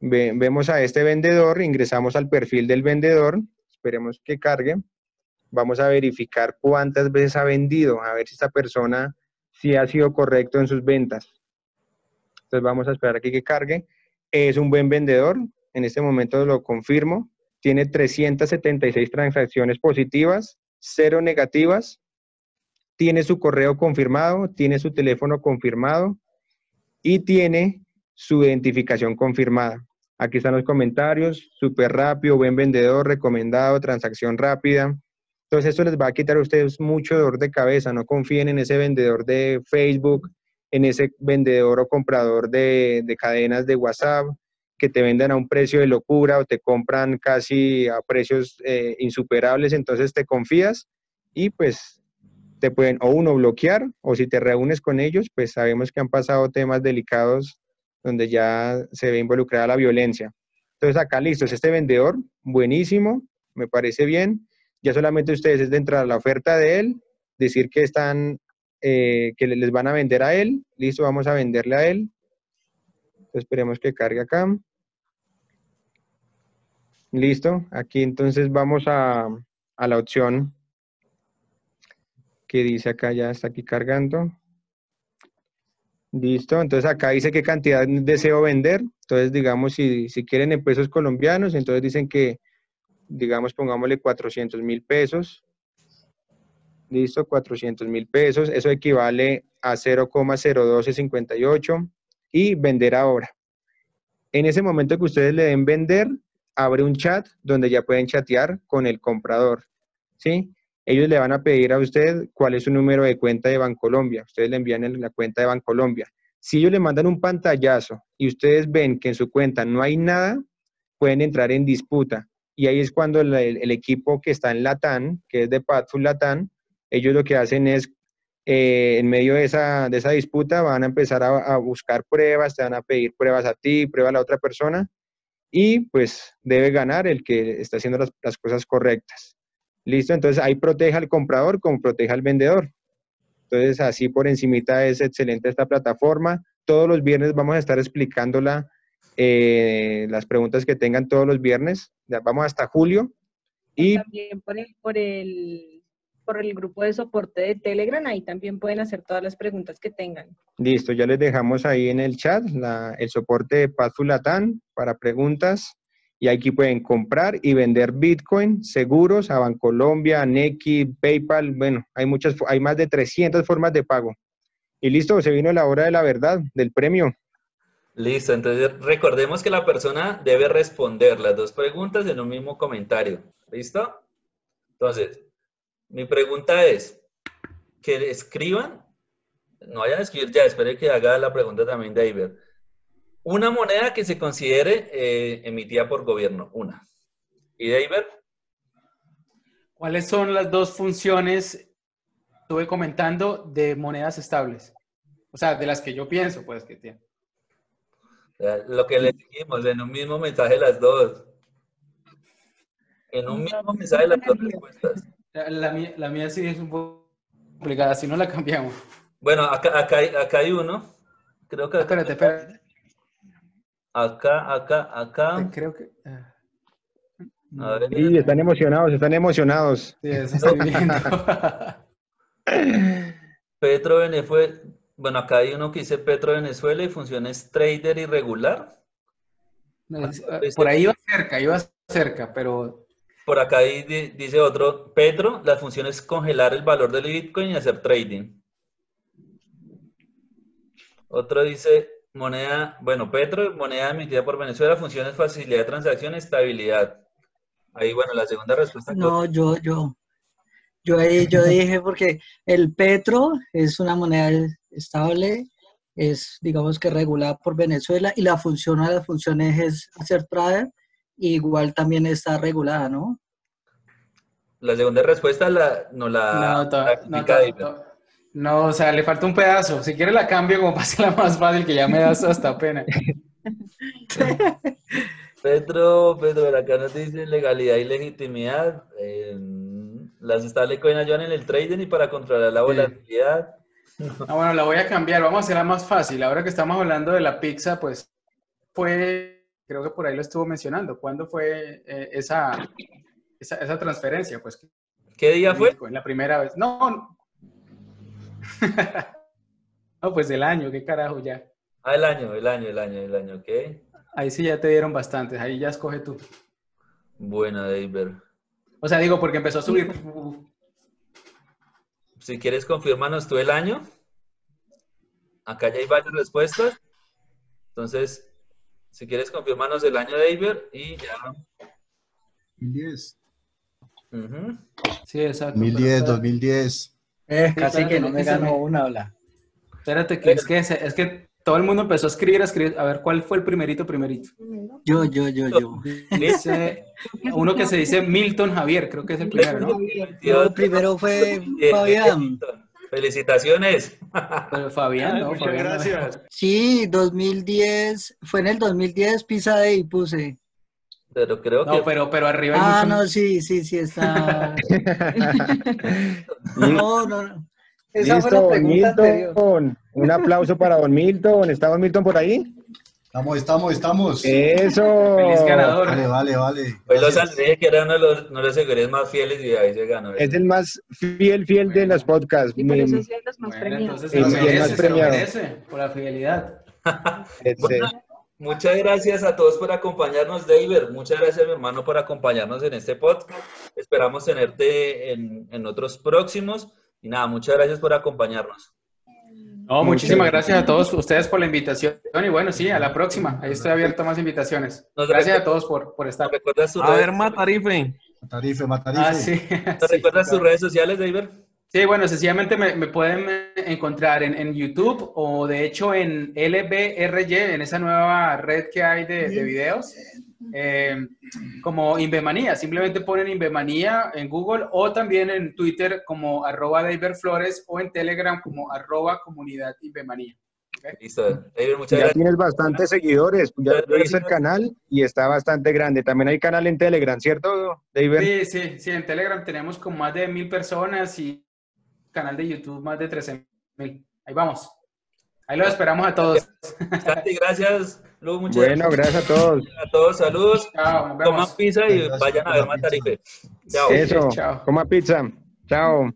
Ve- vemos a este vendedor, ingresamos al perfil del vendedor, esperemos que cargue. Vamos a verificar cuántas veces ha vendido, a ver si esta persona sí ha sido correcto en sus ventas. Entonces vamos a esperar aquí que cargue. Es un buen vendedor, en este momento lo confirmo, tiene 376 transacciones positivas, cero negativas, tiene su correo confirmado, tiene su teléfono confirmado y tiene su identificación confirmada. Aquí están los comentarios, súper rápido, buen vendedor, recomendado, transacción rápida. Entonces esto les va a quitar a ustedes mucho dolor de cabeza, no confíen en ese vendedor de Facebook, en ese vendedor o comprador de, de cadenas de WhatsApp que te vendan a un precio de locura o te compran casi a precios eh, insuperables, entonces te confías y pues te pueden o uno bloquear o si te reúnes con ellos, pues sabemos que han pasado temas delicados donde ya se ve involucrada la violencia. Entonces acá listo, es este vendedor, buenísimo, me parece bien. Ya solamente ustedes es de entrar a la oferta de él, decir que están, eh, que les van a vender a él, listo, vamos a venderle a él. Esperemos que cargue acá. Listo, aquí entonces vamos a, a la opción que dice acá, ya está aquí cargando. Listo, entonces acá dice qué cantidad deseo vender. Entonces, digamos, si, si quieren en pesos colombianos, entonces dicen que, digamos, pongámosle 400 mil pesos. Listo, 400 mil pesos. Eso equivale a 0,01258 y vender ahora. En ese momento que ustedes le den vender, abre un chat donde ya pueden chatear con el comprador. ¿Sí? ellos le van a pedir a usted cuál es su número de cuenta de Bancolombia. Ustedes le envían la cuenta de Bancolombia. Si ellos le mandan un pantallazo y ustedes ven que en su cuenta no hay nada, pueden entrar en disputa. Y ahí es cuando el equipo que está en Latam, que es de Patful Latam, ellos lo que hacen es, eh, en medio de esa, de esa disputa, van a empezar a, buscar pruebas, te van a pedir pruebas a ti, pruebas a la otra persona, y pues debe ganar el que está haciendo las, las cosas correctas. Listo, entonces ahí proteja al comprador como proteja al vendedor. Entonces así por encimita es excelente esta plataforma. Todos los viernes vamos a estar explicándola, eh, las preguntas que tengan todos los viernes. Ya vamos hasta julio. También por por el, por el grupo de soporte de Telegram, ahí también pueden hacer todas las preguntas que tengan. listo, ya les dejamos ahí en el chat la- el soporte de Pathful Latam para preguntas. Y aquí pueden comprar y vender Bitcoin seguros a Bancolombia, a Nequi, PayPal. Bueno, hay muchas, hay más de 300 formas de pago. Y listo, se vino la hora de la verdad, del premio. Listo, entonces recordemos que la persona debe responder las dos preguntas en un mismo comentario. ¿Listo? Entonces, mi pregunta es que escriban, no vayan a escribir ya, espere que haga la pregunta también David. Una moneda que se considere eh, emitida por gobierno, una. ¿Y David? ¿Cuáles son las dos funciones, estuve comentando, de monedas estables? O sea, de las que yo pienso, pues, que tienen. Eh, Lo que le dijimos, en un mismo mensaje las dos. En un mismo mensaje las dos respuestas. La, mía, la mía sí es un poco complicada, si no la cambiamos. Bueno, acá, acá, hay, acá hay uno. Creo que Espérate, espérate. acá, acá, acá. Creo que... A ver. Y están emocionados, están emocionados. Sí, eso estoy viendo. Petro Venezuela. Bueno, acá hay uno que dice Petro Venezuela y funciones trader irregular. Por ahí iba cerca, iba cerca, pero Por acá dice otro, Petro, la función es congelar el valor del Bitcoin y hacer trading. Otro dice, moneda, bueno, Petro, moneda emitida por Venezuela, funciones facilidad de transacción, estabilidad. Ahí, bueno, la segunda respuesta. No, yo, yo, yo ahí yo dije porque el petro es una moneda estable, es digamos que regulada por Venezuela y la función de las funciones es hacer trader, igual también está regulada, ¿no? La segunda respuesta la, no la, no, to- la no, no, o sea, le falta un pedazo. Si quiere la cambio como para hacerla más fácil, que ya me das hasta pena. Petro, Petro, acá nos dice legalidad y legitimidad. eh, las stablecoins ayudan en el trading y para controlar la Sí. volatilidad. Ah, bueno, la voy a cambiar. Vamos a hacerla más fácil. Ahora que estamos hablando de la pizza, pues fue, creo que por ahí lo estuvo mencionando. ¿Cuándo fue eh, esa, esa, esa transferencia? Pues ¿Qué día fue? Bitcoin, la primera vez. No, no. no, pues el año, qué carajo ya. Ah, el año, el año, el año, el año, ok. Ahí sí ya te dieron bastantes, ahí ya escoge tú. Buena, David. O sea, digo, porque empezó a subir. Si quieres, confírmanos tú el año. Acá ya hay varias respuestas. Entonces, si quieres, confírmanos el año, David, y ya. 2010. Ujú. Sí, exacto. 2010, 2010. Eh, casi que no me ganó una ola. Espérate, que es que, es que todo el mundo empezó a escribir, a escribir. A ver, ¿cuál fue el primerito, primerito? Yo, yo, yo, yo. Dice, uno que se dice Milton Javier, creo que es el primero, ¿no? El primero fue Bien, Fabián. Felicitaciones. Pero Fabián, ¿no? Muchas Fabián, no. gracias. Sí, 2010, fue en el 2010 Pizza Day puse. Pero creo que No, pero, pero arriba hay Ah, mucho- no, sí, sí, sí, está. No, no, no. Esa fue la Listo, pregunta anterior. Milton. Un aplauso para Don Milton. ¿Está Don Milton por ahí? Estamos, estamos, estamos. Eso. Feliz ganador. Vale, vale, vale. Hoy los dije que era uno de los, uno de los seguidores más fieles y ahí se ganó. Es el más fiel, fiel de los podcasts. Y por Mi- eso sí hay los más Bueno, premiados. entonces el merece, más se lo premiado. merece por la fidelidad. Muchas gracias a todos por acompañarnos, David. Muchas gracias, mi hermano, por acompañarnos en este podcast. Esperamos tenerte en, en otros próximos. Y nada, muchas gracias por acompañarnos. No, muchísimas gracias. gracias a todos ustedes por la invitación. Y bueno, sí, a la próxima. Ahí estoy abierto a más invitaciones. Gracias a todos por, por estar. ¿Recuerdas tus, A ver, Matarife. Matarife, Matarife. Ah, sí. ¿nos Sí, recuerdas tus claro. redes sociales, David? Sí, bueno, sencillamente me, me pueden encontrar en, en YouTube o de hecho en LBRY, en esa nueva red que hay de, de videos, eh, como Invemanía. Simplemente ponen Invemanía en Google o también en Twitter como arroba David Flores o en Telegram como arroba comunidad Invemanía. Listo. David, muchas ya gracias. tienes bastantes seguidores. Ya ves el canal y está bastante grande. También hay canal en Telegram, ¿cierto, David? Sí, sí, sí, en Telegram tenemos como más de mil personas y canal de YouTube más de 13 mil. Ahí vamos. Ahí los esperamos a todos. Santi, gracias. Lu, muchas Bueno, gracias a todos. A todos, saludos. Chao, Coman pizza y Gracias vayan a ver. Matarife. Chao. Eso. Chao. Coma pizza. Chao.